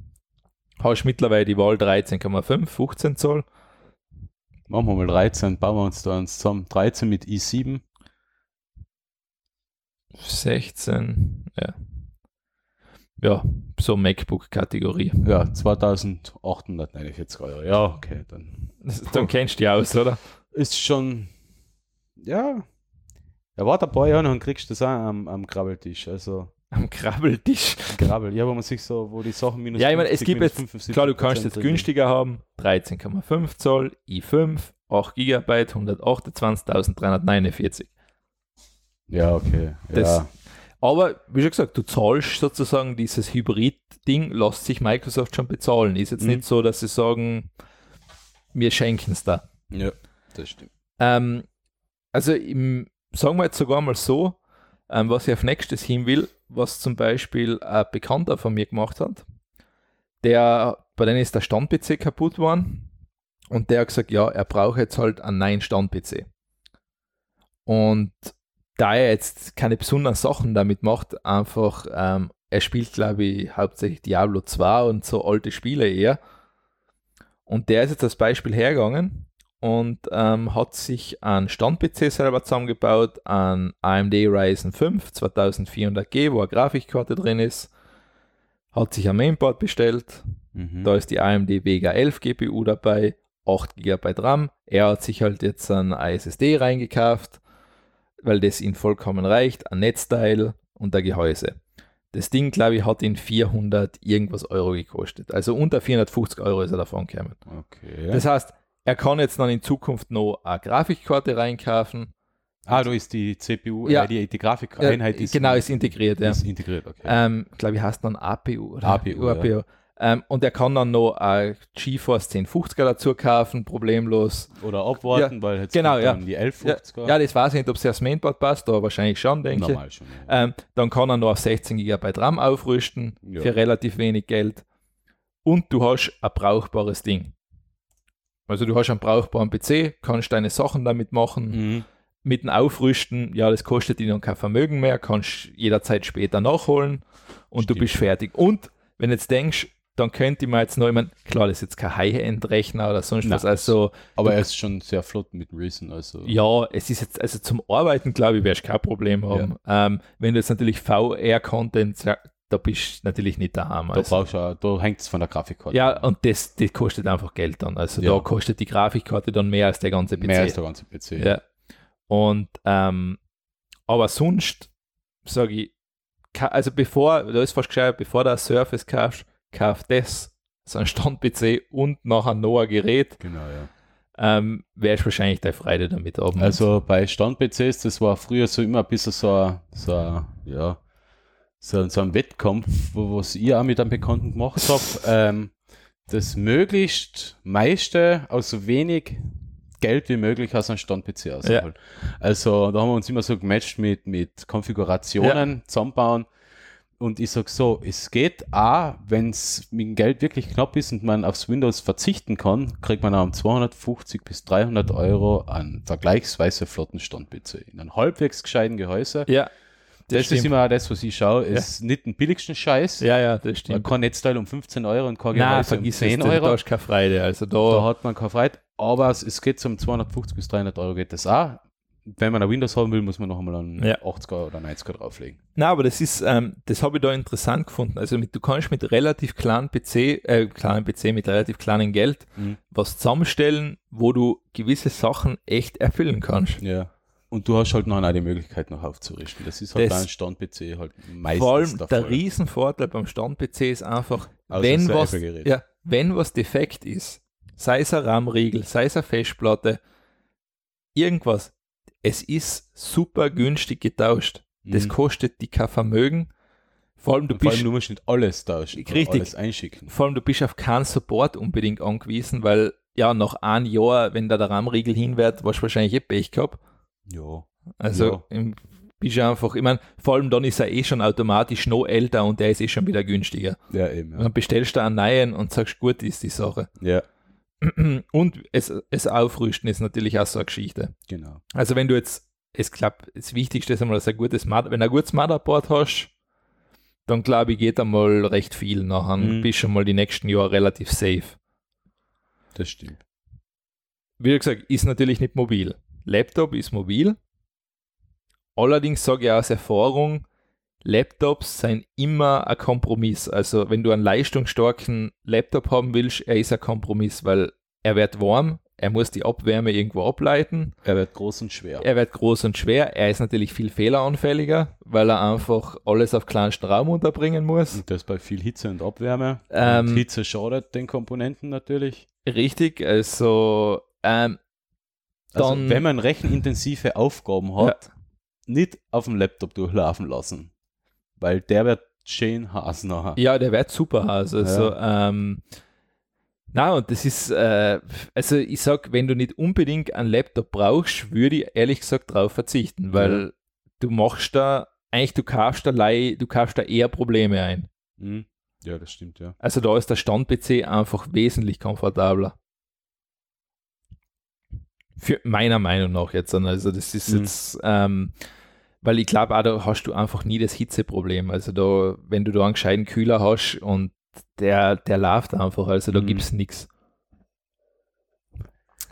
Hast mittlerweile die Wahl 13,5, 15 Zoll. Machen wir mal 13, bauen wir uns da eins zusammen. 13 mit i7. 16, ja. Ja, so MacBook-Kategorie. Ja, 2849 Euro. Ja, okay, dann Dann kennst du die aus, oder? ist schon, ja, ja, warte ein paar Jahre und kriegst du das auch am, am Krabbeltisch. Also, Am Krabbeltisch. Krabbel, ja, wo man sich so, wo die Sachen minus Ja, ich meine, es 50, gibt jetzt, 75 klar, du kannst jetzt günstiger haben. 13,5 Zoll, i5, 8 GB, 128.349. Ja, okay. Das- ja. Aber wie schon gesagt, du zahlst sozusagen dieses Hybrid-Ding, lässt sich Microsoft schon bezahlen. Ist jetzt Mhm. nicht so, dass sie sagen, wir schenken es da. ja, das stimmt. Ähm, also im, sagen wir jetzt sogar mal so, ähm, was ich auf nächstes hin will, was zum Beispiel ein Bekannter von mir gemacht hat, der, bei denen ist der Stand-PC kaputt worden und der hat gesagt, ja, er braucht jetzt halt einen neuen Stand-PC. Und da er jetzt keine besonderen Sachen damit macht, einfach, ähm, er spielt, glaube ich, hauptsächlich Diablo 2 und so alte Spiele eher. Und der ist jetzt als Beispiel hergegangen und ähm, hat sich einen Stand-PC selber zusammengebaut, einen AMD Ryzen 5 2400G, wo eine Grafikkarte drin ist, hat sich ein Mainboard bestellt, Mhm. da ist die AMD Vega 11 GPU dabei, 8 GB RAM. Er hat sich halt jetzt ein SSD reingekauft, weil das ihm vollkommen reicht, ein Netzteil und ein Gehäuse. Das Ding, glaube ich, hat ihn 400 irgendwas Euro gekostet. Also unter 450 Euro ist er davon gekommen. Okay. Das heißt, er kann jetzt dann in Zukunft noch eine Grafikkarte reinkaufen. ah, du ist die CPU, Ja. äh, die, die Grafikeinheit ist, genau, ist integriert. Ja. ist integriert, okay. Ähm, glaube ich, heißt dann APU oder APU, APU. Ähm, und er kann dann noch ein GeForce 1050er dazu kaufen, problemlos. Oder abwarten, weil jetzt genau, ja. die Ja, 1150er. ja, das weiß ich nicht, ob es aufs Mainboard passt, aber wahrscheinlich schon, denke ich. normal schon. Ja. Ähm, dann kann er noch auf 16 GB RAM aufrüsten Ja. für relativ wenig Geld. Und du hast ein brauchbares Ding. Also du hast einen brauchbaren PC, kannst deine Sachen damit machen. Mhm. Mit dem Aufrüsten, ja, das kostet dir dann kein Vermögen mehr, kannst jederzeit später nachholen und du Stimmt. bist fertig. Und wenn du jetzt denkst, dann könnte mir jetzt noch, ich mein, klar, das ist jetzt kein High-End-Rechner oder sonst Nein. was, also Aber er ist schon sehr flott mit dem Reason. Also. ja, es ist jetzt, also zum Arbeiten, glaube ich, wirst du kein Problem haben. Ähm, wenn du jetzt natürlich VR-Content, ja, da bist du natürlich nicht daheim. Da Also. brauchst du da hängt es von der Grafikkarte. Ja, und das, das kostet einfach Geld dann. Also Ja. da kostet die Grafikkarte dann mehr als der ganze PC. Mehr als der ganze PC. Ja. Und ähm, aber sonst sage ich, also bevor, da ist fast gescheit, bevor du ein Surface kaufst, kauf das, so ein Stand-PC und nachher noch ein Gerät, Genau, ja. ähm, wärst wahrscheinlich deine Freude damit haben. Also bei Stand-PCs, das war früher so immer ein bisschen so, so, ja, so, so ein Wettkampf, wo was ich auch mit einem Bekannten gemacht habe, ähm, das möglichst meiste aus so wenig Geld wie möglich aus einem Stand-PC ausholen. Also da haben wir uns immer so gematcht mit, mit Konfigurationen, zusammenbauen. Und ich sag so, es geht auch, wenn es mit dem Geld wirklich knapp ist und man aufs Windows verzichten kann, kriegt man auch um 250 bis 300 Euro an vergleichsweise flotten Stand-PC. In einem halbwegs gescheiten Gehäuse. ja, Das, ist stimmt. immer das, was ich schaue, ist nicht den billigsten Scheiß. Ja, ja, das Man stimmt. kann Netzteil um 15 Euro und kein Nein, um vergiss 10 es, da Euro. hast du keine Freude. Also da, Da hat man keine Freude. Aber es, es geht um 250 bis 300 Euro geht das auch. Wenn man ein Windows haben will, muss man noch einmal einen Ja. 80er oder 90er drauflegen. Na, aber das ist, ähm, das habe ich da interessant gefunden. Also mit, du kannst mit relativ kleinen PC, äh, kleinen PC mit relativ kleinem Geld Mhm. was zusammenstellen, wo du gewisse Sachen echt erfüllen kannst. Ja. Und du hast halt noch eine Möglichkeit noch aufzurichten. Das ist halt Das- bei einem Stand-PC halt meistens Vor allem der, Fall. Riesenvorteil beim Stand-PC ist einfach, Außer wenn was, ja, wenn was defekt ist, sei es ein RAM-Riegel, sei es eine Festplatte, irgendwas, es ist super günstig getauscht. Das Mhm. kostet die kein Vermögen. Vor allem, du Und vor bist, allem, du musst nicht alles tauschen, Richtig. alles einschicken. vor allem, du bist auf keinen Support unbedingt angewiesen, weil ja, nach einem Jahr, wenn da der RAM-Riegel hin wird, warst du wahrscheinlich eh Pech gehabt. Ja. Also Ja. im, bist du einfach, ich meine, vor allem dann ist er eh schon automatisch noch älter und der ist eh schon wieder günstiger. Ja, eben. Ja. dann bestellst du einen neuen und sagst, gut ist die Sache. ja, Und es, es aufrüsten ist natürlich auch so eine Geschichte. genau. Also wenn du jetzt, ich glaube, das Wichtigste ist einmal, dass ein gutes Mother, wenn du ein gutes Motherboard hast, dann glaube ich, geht einmal recht viel nachher. Mhm. Bist schon mal die nächsten Jahre relativ safe. Das stimmt. Wie gesagt, ist natürlich nicht mobil. Laptop ist mobil. Allerdings sage ich aus Erfahrung, Laptops sind immer ein Kompromiss. Also wenn du einen leistungsstarken Laptop haben willst, er ist ein Kompromiss, weil er wird warm, er muss die Abwärme irgendwo ableiten, Er wird groß und schwer. er wird groß und schwer, er ist natürlich viel fehleranfälliger, weil er einfach alles auf kleinsten Raum unterbringen muss. Und das bei viel Hitze und Abwärme. Ähm, und Hitze schadet den Komponenten natürlich. Richtig, also ähm, Also, dann- wenn man rechenintensive Aufgaben hat, nicht auf dem Laptop durchlaufen lassen. Weil der wird schön heiß nachher. Ja, der wird super aus. Also, ähm, na, und das ist, äh, also ich sag, wenn du nicht unbedingt einen Laptop brauchst, würde ich ehrlich gesagt darauf verzichten, weil du machst da, eigentlich du kaufst da, du kaufst da eher Probleme ein. Mhm. Ja, das stimmt, ja. Also da ist der Stand-PC einfach wesentlich komfortabler. Für meiner Meinung nach jetzt. Also das ist Mhm. jetzt, ähm, weil ich glaube da hast du einfach nie das Hitzeproblem. Also da, wenn du da einen gescheiten Kühler hast und der, der läuft einfach, also da Mhm. gibt es nichts.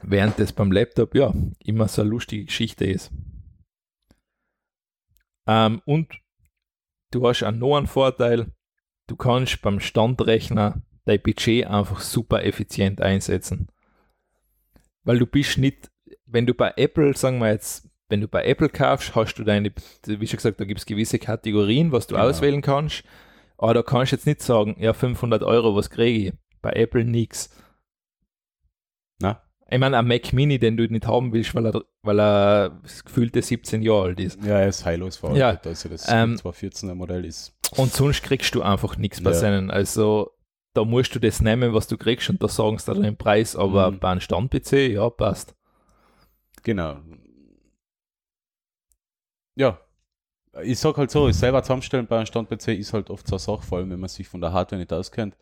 Während das beim Laptop ja immer so eine lustige Geschichte ist. Ähm, und du hast auch noch einen Vorteil, du kannst beim Standrechner dein Budget einfach super effizient einsetzen. Weil du bist nicht, wenn du bei Apple, sagen wir jetzt, wenn du bei Apple kaufst, hast du deine, wie schon gesagt, da gibt es gewisse Kategorien, was du Genau. auswählen kannst. Aber da kannst du jetzt nicht sagen, ja, 500 Euro, was kriege ich? Bei Apple nix. Na? Ich meine, ein Mac Mini, den du nicht haben willst, weil er, weil er das gefühlte 17 Jahre alt ist. Ja, er ist heillos veraltet. Ja, Also das ähm, 214er Modell ist. Und sonst kriegst du einfach nichts bei Ja. seinen. Also da musst du das nehmen, was du kriegst und da sagen sie dann den Preis, aber Mhm. bei einem Stand-PC, ja, passt. Genau. Ja. Ich sag halt so, selber zusammenstellen bei einem Stand-PC ist halt oft so eine Sache, vor allem wenn man sich von der Hardware nicht auskennt.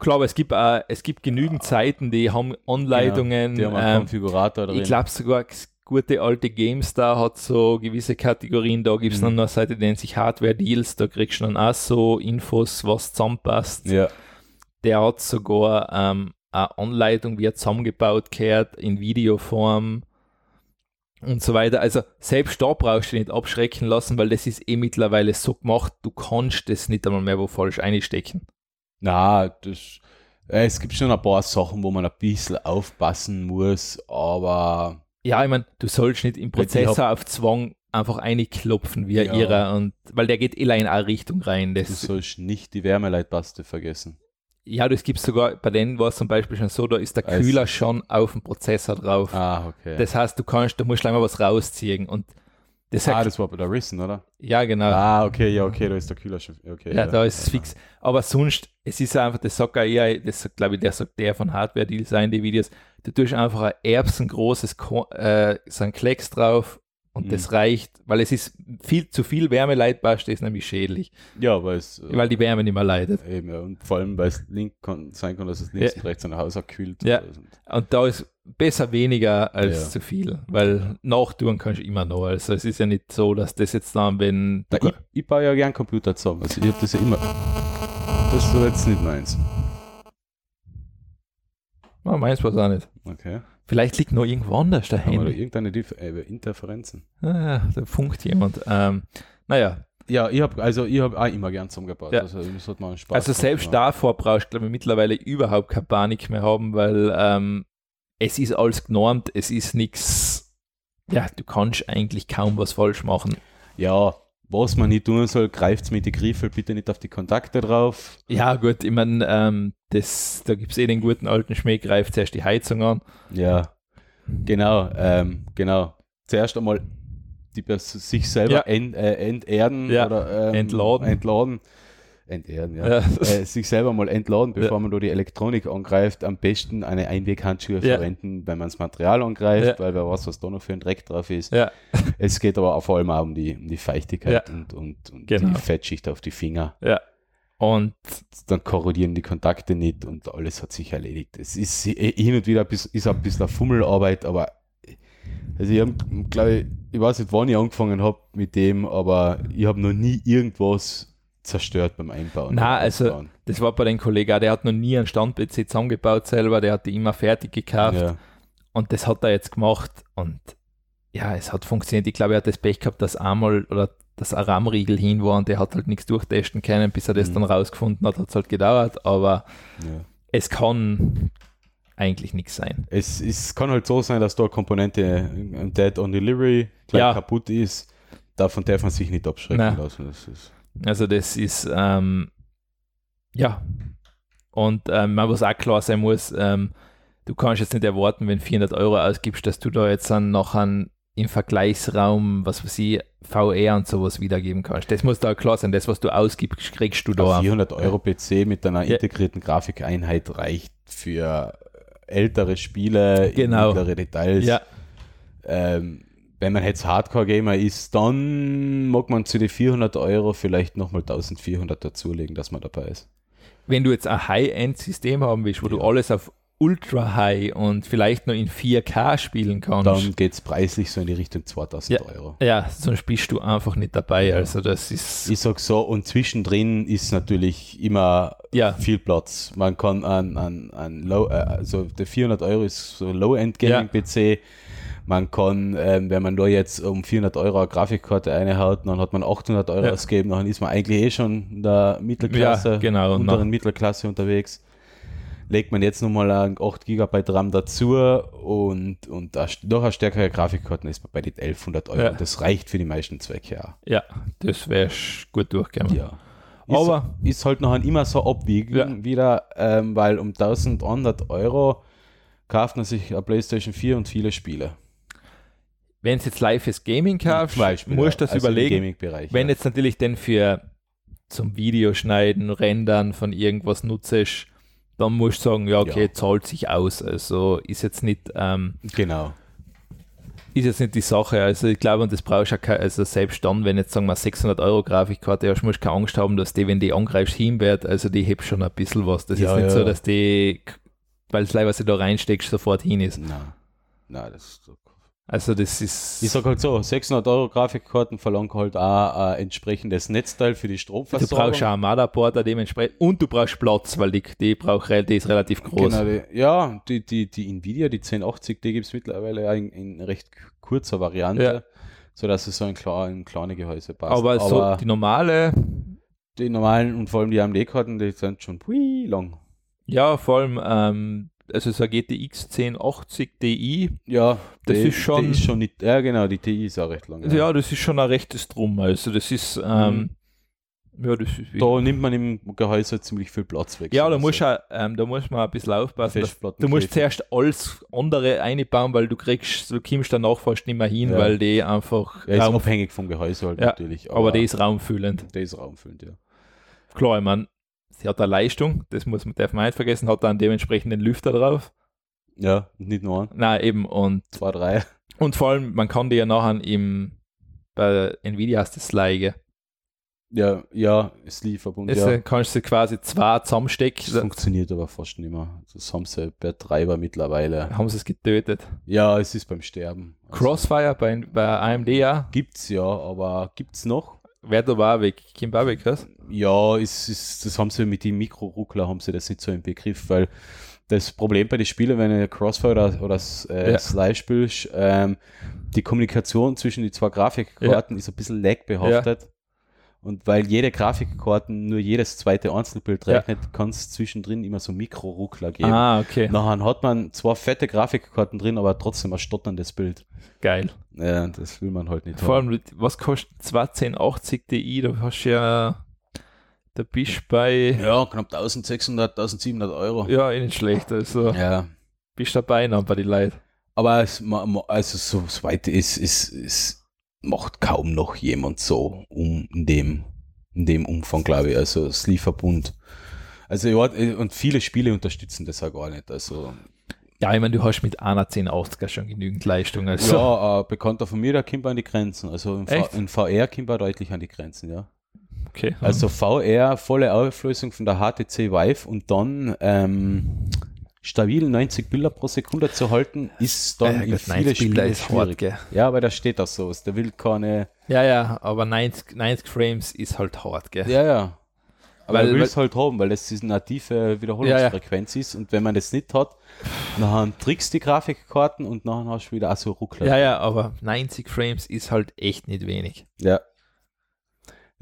Klar, aber es gibt, auch, es gibt genügend Seiten, die haben Anleitungen. Die haben einen ähm, Konfigurator drin. ich glaube sogar, gute alte GameStar hat so gewisse Kategorien. Da gibt es Mhm. dann noch eine Seite, die nennt sich Hardware Deals. Da kriegst du dann auch so Infos, was zusammenpasst. Ja, Der hat sogar ähm, eine Anleitung, wie er zusammengebaut gehört, in Videoform und so weiter. Also selbst da brauchst du dich nicht abschrecken lassen, weil das ist eh mittlerweile so gemacht, du kannst das nicht einmal mehr wo falsch einstecken. na, das, äh, es gibt schon ein paar Sachen, wo man ein bisschen aufpassen muss, aber Ja, ich meine, du sollst nicht im Prozessor auf Zwang einfach einklopfen wie Ja. Irrer und weil der geht eh in eine Richtung rein. du Das, sollst nicht die Wärmeleitpaste vergessen. Ja, das gibt sogar, bei denen war es zum Beispiel schon so, da ist der Also- Kühler schon auf dem Prozessor drauf. Ah, okay. Das heißt, du kannst, du musst gleich mal was rausziehen und das ah, das war bei der Risen, oder? ja genau. Ah, okay, ja, okay, da ist der Kühler schon. Okay, Ja, da ist es fix. Aber sonst, es ist einfach, das sagt auch eher, das glaube ich, der sagt der von Hardware Design, die Videos, du tust einfach ein erbsengroßes äh, so ein Klecks drauf und Mhm. das reicht, weil es ist viel zu viel Wärmeleitpaste ist nämlich schädlich, Ja, weil es. äh, weil die Wärme nicht mehr leidet. Eben, ja, und vor allem, weil es link kann, sein kann, dass es links Ja. und rechts der Haus kühlt. Ja. Und da ist besser weniger als Ja. zu viel, weil nachtun kannst du immer noch. Also es ist ja nicht so, dass das jetzt dann, wenn Da, ich, ich baue ja gern Computer zusammen. Also ich habe das ja immer. Das ist so jetzt nicht meins. oh, meins war es auch nicht. Okay. Vielleicht liegt noch irgendwo anders der Handy. irgendeine Dif äh, Interferenzen? Ah, da funkt jemand. Ähm, naja, Ja, ich habe also ich habe auch immer gern zusammengebaut. Ja. Also Also selbst ja. davor brauchst du, glaube ich, mittlerweile überhaupt keine Panik mehr haben, weil ähm, es ist alles genormt, es ist nichts, ja, du kannst eigentlich kaum was falsch machen. Ja, was man nicht tun soll, greift mit die Griffel bitte nicht auf die Kontakte drauf. Ja gut, ich meine, ähm, das, da gibt es eh den guten alten Schmäh, greift zuerst die Heizung an. Ja, genau, ähm, genau. zuerst einmal die sich selber Ja. ent, äh, enterden Ja, oder ähm, entladen. entladen. Enterden, ja. Ja. Äh, sich selber mal entladen, bevor man da die Elektronik angreift. Am besten eine Einweghandschuhe Ja. verwenden, wenn man das Material angreift, Ja. weil wer weiß, was da noch für ein Dreck drauf ist. Ja, Es geht aber auch vor allem auch um die, um die Feuchtigkeit Ja. und, und, und Genau. die Fettschicht auf die Finger. ja. Und Dann korrodieren die Kontakte nicht und alles hat sich erledigt. Es ist eh hin und wieder ein bisschen, ist ein bisschen Fummelarbeit, aber also ich habe, glaube ich, ich weiß nicht, wann ich angefangen habe mit dem, aber ich habe noch nie irgendwas zerstört beim Einbauen. Na, also- das war bei den Kollegen, der hat noch nie einen Stand-PC zusammengebaut selber, der hat die immer fertig gekauft. ja. Und das hat er jetzt gemacht und ja, es hat funktioniert. Ich glaube, er hat das Pech gehabt, dass einmal oder dass ein RAM-Riegel hin war und der hat halt nichts durchtesten können, bis er das Mhm. dann rausgefunden hat, hat es halt gedauert, aber ja. es kann eigentlich nichts sein. Es, es kann halt so sein, dass da Komponente ein Dead on Delivery gleich Ja. kaputt ist. Davon darf man sich nicht abschrecken Nein. lassen. Das ist, Also das ist, ähm, ja, und ähm, was auch klar sein muss, ähm, du kannst jetzt nicht erwarten, wenn 400 Euro ausgibst, dass du da jetzt dann nachher im Vergleichsraum, was weiß ich, VR und sowas wiedergeben kannst. Das muss da klar sein, das, was du ausgibst, kriegst du da. 400 Euro PC mit einer integrierten Grafikeinheit reicht für ältere Spiele, Genau. mittlere Details. Ja, Ähm, wenn man jetzt Hardcore-Gamer ist, dann mag man zu den 400 Euro vielleicht nochmal 1400 dazulegen, dass man dabei ist. wenn du jetzt ein High-End-System haben willst, wo du Ja. alles auf Ultra High und vielleicht noch in 4K spielen kannst, Dann geht es preislich so in die Richtung 2000 Ja. Euro. ja, sonst bist du einfach nicht dabei. Also das ist, Ich sag so, und zwischendrin ist natürlich immer ja, viel Platz. Man kann an, an, an Low, äh, also der 400 Euro ist so Low-End Gaming PC. Man kann, ähm, wenn man da jetzt um 400 Euro eine Grafikkarte reinhaut, dann hat man 800 Euro Ja. ausgegeben, dann ist man eigentlich eh schon in der Mittelklasse, Ja, genau. Unteren nach- Mittelklasse unterwegs. Legt man jetzt nochmal ein 8 GB RAM dazu und, und noch eine stärkere Grafikkarte, dann ist man bei den 1100 Euro. Ja. Das reicht für die meisten Zwecke auch. ja, das wäre gut durchgekommen. Ja. Ist, Aber- ist halt nachher immer so abwiegen Ja. wieder, ähm, weil um 1100 Euro kauft man sich eine PlayStation 4 und viele Spiele. Wenn es jetzt live ist Gaming kaufst, Beispiel, musst du das also überlegen. Wenn ja. jetzt natürlich denn für zum Videoschneiden, Rendern von irgendwas nutzt, dann musst du sagen, ja, okay, Ja. zahlt sich aus. Also ist jetzt nicht, ähm, Genau. ist jetzt nicht die Sache. Also ich glaube, und das brauchst du auch also selbst dann, wenn jetzt sagen wir 600 Euro Grafikkarte hast, musst du keine Angst haben, dass die, wenn die angreifst, hinwert. Also die hebt schon ein bisschen was. Das Ja, ist nicht so, dass die, weil das, was du da reinsteckst, sofort hin ist. Nein. Nein, das ist so. Also das ist. Ich sag halt so, 600 Euro Grafikkarten verlangen halt auch ein entsprechendes Netzteil für die Du Stromversorgung. brauchst auch einen Motherboarder dementsprechend und du brauchst Platz, weil die, die, braucht, re- die ist relativ groß. Genau, die, ja, die, die, die Nvidia, die 1080, die gibt es mittlerweile auch in, in recht kurzer Variante, Ja. sodass es so ein, klar, ein kleine Gehäuse passt. aber, so die normale, die normalen und vor allem die AMD-Karten, die sind schon pui lang. ja, vor allem, ähm, also so eine GTX 1080 Ti, Ja, Das die, ist schon- Die ist schon nicht, ja genau, die TI ist auch recht lang. ja. das ist schon ein rechtes Drum. Also das ist, ähm, ja, das ist Da nimmt man im Gehäuse ziemlich viel Platz weg. ja, da so. muss, auch, ähm, da muss man ein bisschen aufpassen. dass- Du musst kleben. zuerst alles andere einbauen, weil du kriegst, du kommst danach fast nicht mehr hin, Ja. weil die einfach Ja, ist abhängig vom Gehäuse halt Ja, natürlich. aber die ist raumfüllend. der ist raumfüllend, ja. Klar, ich meine, sie hat eine Leistung, das muss man, darf man nicht vergessen, hat dann dementsprechend den Lüfter drauf. Ja, nicht nur ein, Nein, eben, und, zwei, drei. und vor allem, man kann die ja nachher im, bei Nvidia hast du das Leige. Ja, ja, Sleeve-Verbund, Das ja. äh, kannst du quasi zwei Das zusammenstecken, funktioniert aber fast nicht mehr. Das haben sie per Treiber mittlerweile. haben sie es getötet. Ja, es ist beim Sterben. Also, Crossfire bei, bei AMD ja, Gibt's ja, aber gibt's noch? Wer da war weg, Kim was? Ja, es ist, das haben sie mit dem Mikroruckler haben sie das nicht so im Begriff, weil das Problem bei den Spielen, wenn du Crossfire oder, oder äh, Ja. Slice spielst, ähm, die Kommunikation zwischen die zwei Grafikkarten ist ein bisschen lag behaftet. Und weil jede Grafikkarten nur jedes zweite Einzelbild Ja. rechnet, kann es zwischendrin immer so Mikroruckler geben. Ah, okay, Nachher hat man zwar fette Grafikkarten drin, aber trotzdem ein stotterndes Bild. geil. Ja, das will man halt nicht Vor haben. allem, was kostet 21080 Ti, da hast du ja, da bist du bei, Ja, knapp 1600, 1700 Euro. ja, eh nicht schlecht, also Ja, bist dabei noch bei den Leuten. Aber es, also so so weit ist, ist, ist, macht kaum noch jemand so um in dem, in dem Umfang, glaube ich. Also das Lieferbund. Also ja, und viele Spiele unterstützen das auch gar nicht. Also Ja, ich meine, du hast mit einer 1080er schon genügend Leistung. Also. ja, ein Bekannter von mir, der kommt an die Grenzen. Also in, V in VR kommt er deutlich an die Grenzen, ja. okay. Also VR, volle Auflösung von der HTC Vive und dann ähm, stabil 90 Bilder pro Sekunde zu halten, ist dann Äh, in viele 90 Bilder Spiele ist hart, schwierig. gell? Ja, aber da steht das so. Der will keine. Ja, ja, aber 90, 90 Frames ist halt hart, gell? Ja, ja. Aber Weil- weil, will weil- es halt haben, weil das diese native Wiederholungsfrequenz ist und wenn man das nicht hat, dann trickst die Grafikkarten und dann hast du wieder auch so Ruckler. Ja, ja, aber 90 Frames ist halt echt nicht wenig. ja.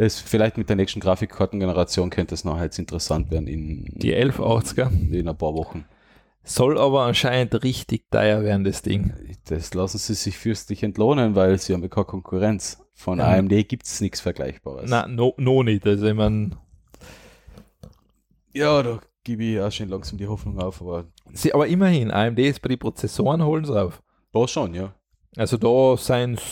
Das vielleicht mit der nächsten Grafikkartengeneration könnte es noch jetzt interessant werden in, Die 1180er in ein paar Wochen. Soll aber anscheinend richtig teuer werden, das Ding. Das lassen sie sich fürstlich entlohnen, weil sie haben ja keine Konkurrenz. Von Ja. AMD gibt es nichts Vergleichbares. Na, no, no nicht. Also ich meine, Ja, da gebe ich auch schon langsam die Hoffnung auf, aber sie, aber immerhin, AMD ist bei den Prozessoren holen sie auf. da schon, ja. Also da sind's,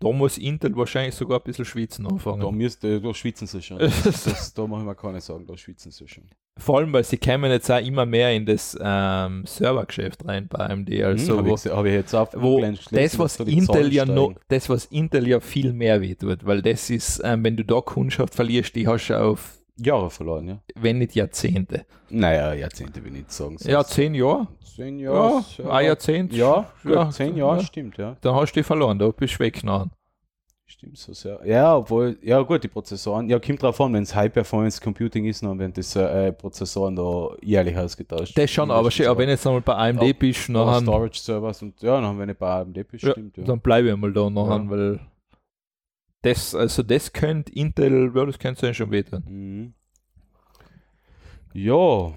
da muss Intel wahrscheinlich sogar ein bisschen schwitzen anfangen. Da, müsste, da schwitzen sie schon. Das, das, da mache ich mir keine Sorgen, da schwitzen sie schon. Vor allem, weil sie kämen jetzt auch immer mehr in das ähm, Servergeschäft rein bei AMD. Also hm, habe wo, ich, ich jetzt auch wo das, was Intel ja noch, steigen. das, was Intel ja viel mehr wehtut, weil das ist, ähm, wenn du da Kundschaft verlierst, die hast du auf, Jahre verloren, ja. wenn nicht Jahrzehnte. Naja, Jahrzehnte will ich nicht sagen. Ja, zehn Jahre. zehn Ja, Jahre. ein Jahrzehnt. Ja, Ja, zehn Jahre, ja. stimmt, ja. Dann hast du die verloren, da bist du weg nachher. Stimmt so sehr. Ja, obwohl, ja gut, die Prozessoren, ja, kommt drauf an, wenn es High Performance Computing ist, dann werden die äh, Prozessoren da jährlich ausgetauscht. Das schon, aber, schön, aber wenn du jetzt einmal bei AMD Ja, bist, Aber nachher, Storage Servers und ja, dann wenn ich bei AMD bin, Ja, stimmt, ja. dann bleibe ich mal da nachher, Ja. weil das, also das könnte Intel, das könnte schon wehtun. Mhm. Ja,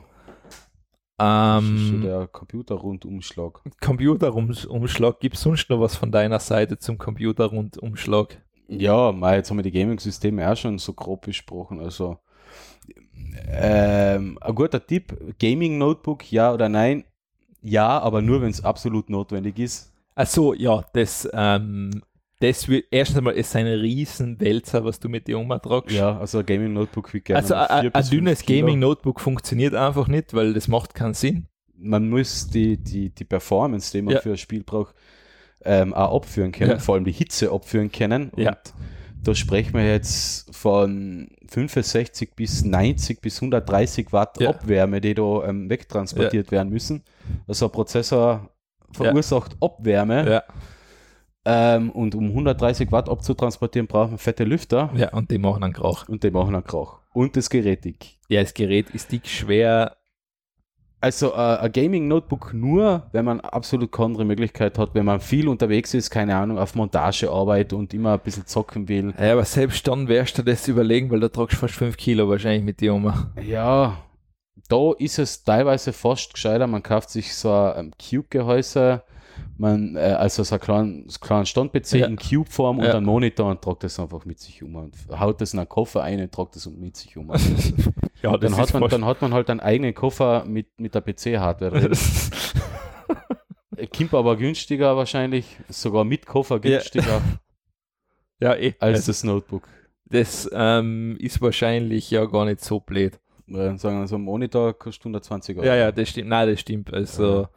das ist so Ähm, der Computerrundumschlag. Computerumschlag, gibt es sonst noch was von deiner Seite zum Computerrundumschlag? Ja, mei, jetzt haben wir die Gaming-Systeme auch schon so grob besprochen. Also, ähm, ein guter Tipp: Gaming-Notebook, ja oder nein? Ja, aber nur, wenn es absolut notwendig ist. Achso, ja, das, ähm, das wird, erstens einmal, es ist ein riesen Wälzer, was du mit dir umtragst. Ja, also ein Gaming-Notebook wird gerne. Also ein ein dünnes Kilo. Gaming-Notebook funktioniert einfach nicht, weil das macht keinen Sinn. Man muss die, die, die Performance, die man Ja. für ein Spiel braucht, ähm, auch abführen können, Ja. vor allem die Hitze abführen können. Ja. Und da sprechen wir jetzt von 65 bis 90 bis 130 Watt Ja. Abwärme, die da ähm, wegtransportiert werden müssen. Also ein Prozessor verursacht Abwärme Ja, ähm, und um 130 Watt abzutransportieren, braucht man fette Lüfter ja, und die machen einen Krach. und die machen einen Krach. Und das Gerät dick. Ja, das Gerät ist dick, schwer. Also äh, ein Gaming-Notebook nur, wenn man absolut keine andere Möglichkeit hat, wenn man viel unterwegs ist, keine Ahnung, auf Montagearbeit und immer ein bisschen zocken will. Ja, aber selbst dann wärst du das überlegen, weil da tragst du fast 5 Kilo wahrscheinlich mit dir um. Ja, da ist es teilweise fast gescheiter. Man kauft sich so ein Cube-Gehäuse, man, äh, also so einen kleinen, kleinen Stand-PC Ja. in Cube-Form und Ja. einen Monitor und tragt das einfach mit sich um und haut das in einen Koffer ein und tragt das mit sich um. ja, dann, hat man, dann hat man halt einen eigenen Koffer mit, mit der PC-Hardware. Äh, Kommt aber günstiger wahrscheinlich, sogar mit Koffer Ja. günstiger ja, eh. als Also, das Notebook. das ähm, ist wahrscheinlich ja gar nicht so blöd. Sagen wir so ein Monitor kostet 120 Euro. Ja, ja, das stimmt. Nein, das stimmt. Also,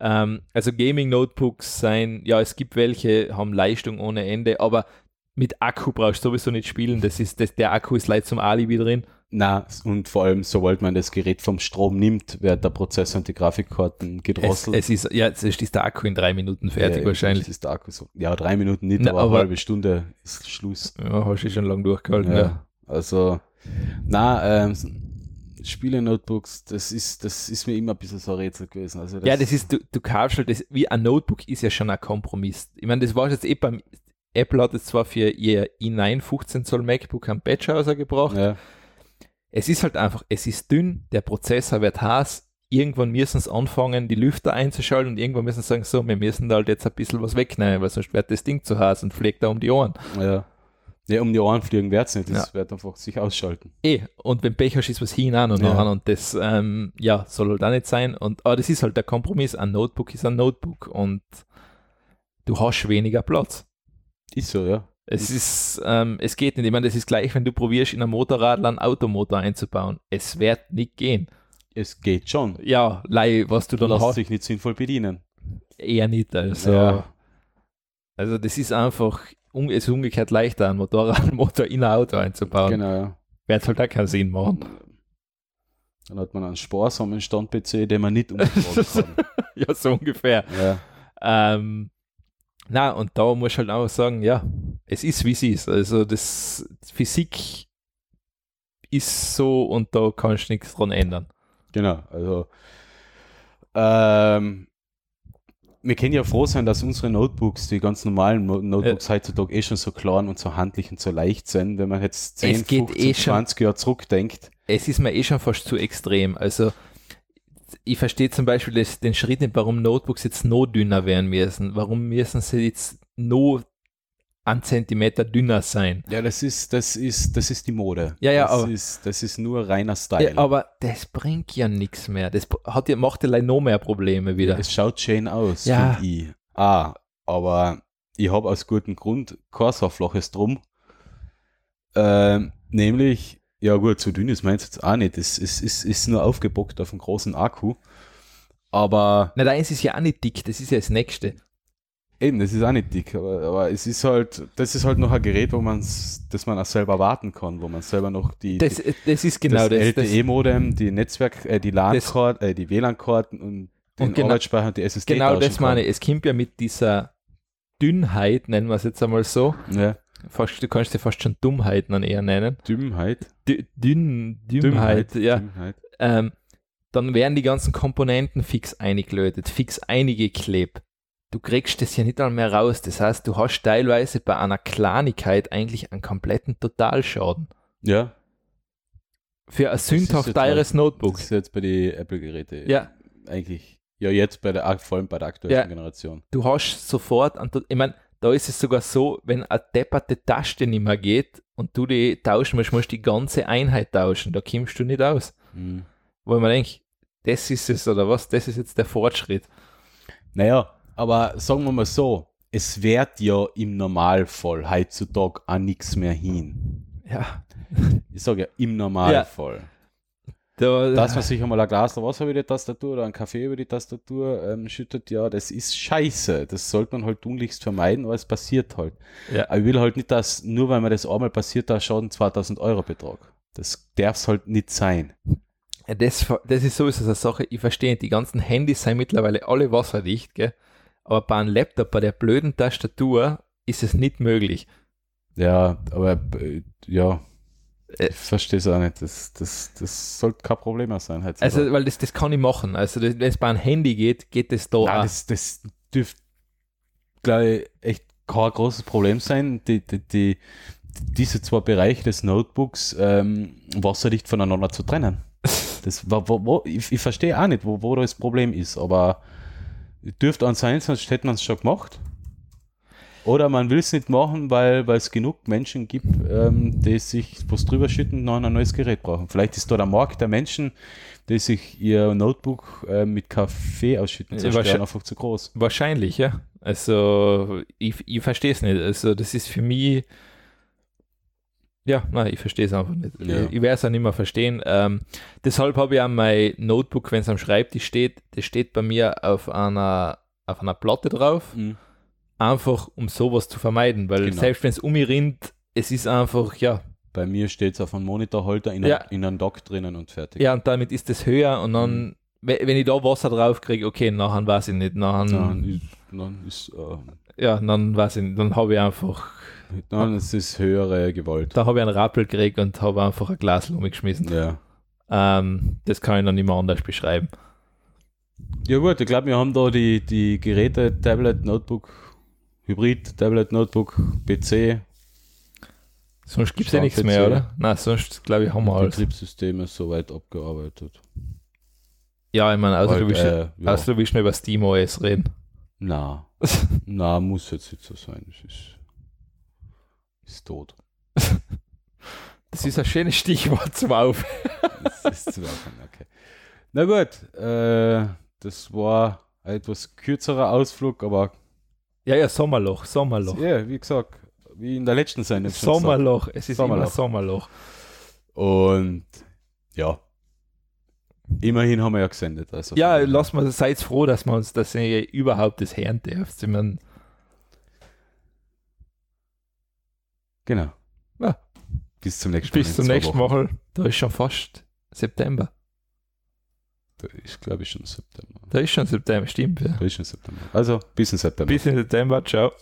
ähm, also Gaming-Notebooks sein, ja, es gibt welche, haben Leistung ohne Ende, aber mit Akku brauchst du sowieso nicht spielen. Das ist, das, der Akku ist leider zum Alibi drin. Na, und vor allem, sobald man das Gerät vom Strom nimmt, wird der Prozessor und die Grafikkarten Es, gedrosselt. es ist, ja, es ist der Akku in drei Minuten fertig Ja, wahrscheinlich. Ist der Akku so. Ja, drei Minuten nicht, Na, aber, aber- eine halbe Stunde ist Schluss. Ja, hast du schon lange durchgehalten. Ja. Ja. Also, na, ähm, Spiele-Notebooks, das ist, das ist mir immer ein bisschen so ein Rätsel gewesen. Also Ja, das ist, du, du kaufst halt, das, wie ein Notebook ist ja schon ein Kompromiss. Ich meine, das war jetzt eh beim, Apple hat jetzt zwar für ihr i9 15 Zoll MacBook einen Patch rausgebracht. Ja, Es ist halt einfach, es ist dünn, der Prozessor wird heiß. Irgendwann müssen sie anfangen, die Lüfter einzuschalten und irgendwann müssen sie sagen, so, wir müssen da halt jetzt ein bisschen was wegnehmen, weil sonst wird das Ding zu heiß und fliegt da um die Ohren. ja. Ja, um die Ohren fliegen wird's nicht. Das Ja. wird einfach sich ausschalten. Eh, und wenn Pech hast, ist was hinein und Ja. nachher und das, ähm, ja, soll halt auch nicht sein. Und, aber das ist halt der Kompromiss. Ein Notebook ist ein Notebook und du hast weniger Platz. Ist so, ja. Es ist, ähm, es geht nicht. Ich meine, das ist gleich, wenn du probierst, in ein Motorrad einen Automotor einzubauen. Es wird nicht gehen. Es geht schon. Ja, lei, was du dann lässt hast, sich nicht sinnvoll bedienen. eher nicht. Also, Ja. also das ist einfach, um, es ist umgekehrt leichter, einen Motorradmotor in ein Auto einzubauen. Genau, ja. Wird halt auch keinen Sinn machen. Dann hat man einen sparsamen Stand-PC, den man nicht umtragen kann. ja, so ungefähr. ja. Ähm, na, und da muss ich halt auch sagen, ja, es ist wie es ist. Also das Physik ist so und da kannst du nichts dran ändern. Genau, also ähm, wir können ja froh sein, dass unsere Notebooks, die ganz normalen Notebooks heutzutage eh schon so klein und so handlich und so leicht sind, wenn man jetzt 10, Es geht 15, eh schon. 20 Jahre zurückdenkt. Es ist mir eh schon fast zu extrem. Also ich verstehe zum Beispiel den Schritt nicht, warum Notebooks jetzt noch dünner werden müssen. Warum müssen sie jetzt noch einen Zentimeter dünner sein? Ja, das ist, das ist, das ist die Mode. Ja, ja, das aber- ist, das ist nur reiner Style. Ja, aber das bringt ja nichts mehr. Das hat ja, macht ja leider noch mehr Probleme wieder. Es schaut schön aus, Ja. finde ich. Ah, aber ich habe aus gutem Grund kein so flaches drum. Ähm, nämlich, ja gut, so dünn ist meins jetzt auch nicht. Es, es, es ist nur aufgebockt auf einen großen Akku. Aber Na, deins ist ja auch nicht dick, das ist ja das Nächste. Eben, das ist auch nicht dick. Aber, aber es ist halt, das ist halt noch ein Gerät, wo man das man auch selber warten kann, wo man selber noch die, Das, die das ist genau das. das, LTE-Modem, die Netzwerk, äh, die LAN-Karten, äh, die WLAN-Karten und den Und genau- Arbeitsspeicher und die SSD genau das meine ich. Es kommt ja mit dieser Dünnheit, nennen wir es jetzt einmal so. Ja. Fast, du kannst sie fast schon Dummheit dann eher nennen. Dümmheit. Dü- Dünn, Dümmheit, ja. Dümmheit. Ähm, dann werden die ganzen Komponenten fix eingelötet, fix eingeklebt. Du kriegst das ja nicht einmal mehr raus. Das heißt, du hast teilweise bei einer Kleinigkeit eigentlich einen kompletten Totalschaden. Ja. Für ein sündhaft teures Das Notebook. ist jetzt bei den Apple-Geräten Ja, eigentlich. Ja, jetzt bei der, vor allem bei der aktuellen Ja. Generation. du hast sofort, an, ich meine, da ist es sogar so, wenn eine depperte Taste nicht mehr geht und du die tauschen musst, musst du die ganze Einheit tauschen. Da kommst du nicht aus. Hm. Wo mir denke, das ist es oder was, das ist jetzt der Fortschritt. Naja, aber sagen wir mal so, es wird ja im Normalfall heutzutage an nichts mehr hin. Ja, Ich sage ja im Normalfall. da, Dass man sich einmal ein Glas Wasser über die Tastatur oder einen Kaffee über die Tastatur ähm, schüttet, ja, das ist scheiße. Das sollte man halt tunlichst vermeiden, aber es passiert halt. Ja. Aber ich will halt nicht, dass nur weil mir das einmal passiert, da Schaden 2000 Euro Betrag. Das darf es halt nicht sein. Ja, das, das ist sowieso so eine Sache, ich verstehe nicht, die ganzen Handys sind mittlerweile alle wasserdicht, gell? Aber bei einem Laptop, bei der blöden Tastatur, ist es nicht möglich. Ja, aber äh, ja, Äh. ich verstehe es auch nicht. Das, das, das sollte kein Problem mehr sein. heutzutage. Also, weil das, das kann ich machen. Also, wenn es bei einem Handy geht, geht das da Nein, das, das dürfte, glaube ich, echt kein großes Problem sein. Die, die, die, diese zwei Bereiche des Notebooks ähm, wasserdicht voneinander zu trennen. Das, wo, wo, ich, ich verstehe auch nicht, wo, wo das Problem ist, aber dürfte an sein, sonst hätte man es schon gemacht. Oder man will es nicht machen, weil weil es genug Menschen gibt, ähm, die sich was drüber schütten und noch ein neues Gerät brauchen. Vielleicht ist da der Markt der Menschen, die sich ihr Notebook äh, mit Kaffee ausschütten, zerstören, wahrscheinlich- einfach zu groß. Wahrscheinlich, ja. Also, ich, ich verstehe es nicht. Also, das ist für mich. Ja, nein, ich verstehe es einfach nicht. Ja. Ich werde es auch nicht mehr verstehen. Ähm, deshalb habe ich auch mein Notebook, wenn es am Schreibtisch steht, das steht bei mir auf einer, auf einer Platte drauf, einfach um sowas zu vermeiden, weil Genau. selbst wenn es um mich rinnt, es ist einfach, ja, Bei mir steht es auf einem Monitorholder in, Ja. einem- in einem Dock drinnen und fertig. ja, und damit ist es höher und dann, Mhm. we- wenn ich da Wasser drauf kriege, okay, nachher weiß ich nicht, nachher, Dann ist, dann ist, äh, ja, dann weiß ich nicht, dann habe ich einfach ist es höhere Gewalt. Da habe ich einen Rappel gekriegt und habe einfach ein Glas umgeschmissen. Ja. Ähm, das kann ich noch nicht mehr anders beschreiben. Ja gut, ich glaube, wir haben da die, die Geräte, Tablet, Notebook, Hybrid, Tablet, Notebook, PC, Sonst gibt es ja nichts mehr, PC. oder? Nein, sonst glaube ich, haben wir alles. Betriebssysteme soweit abgearbeitet. Ja, ich meine, außer, Halt, du willst, äh, ja. außer du willst nur über SteamOS reden. Na, na, muss jetzt nicht so sein. Es ist, ist tot. Das ist ein schönes Stichwort zum Auf. Das ist zu laufen, okay. Na gut, äh, das war ein etwas kürzerer Ausflug, aber Ja, ja, Sommerloch, Sommerloch. ja, wie gesagt, wie in der letzten Sendung. Sommerloch, es ist Sommerloch. immer Sommerloch. Und ja, immerhin haben wir ja gesendet. Also Ja, lass mal, seid froh, dass wir uns das überhaupt das hören dürft. Ich mein, Genau. Ja. Bis zum nächsten Mal. bis zum nächsten Wochen. Mal. Da ist schon fast September. Da ist, glaube ich, schon September. Da ist schon September, stimmt. Ja. Da ist schon September. Also, bis in September. Bis in September, ciao.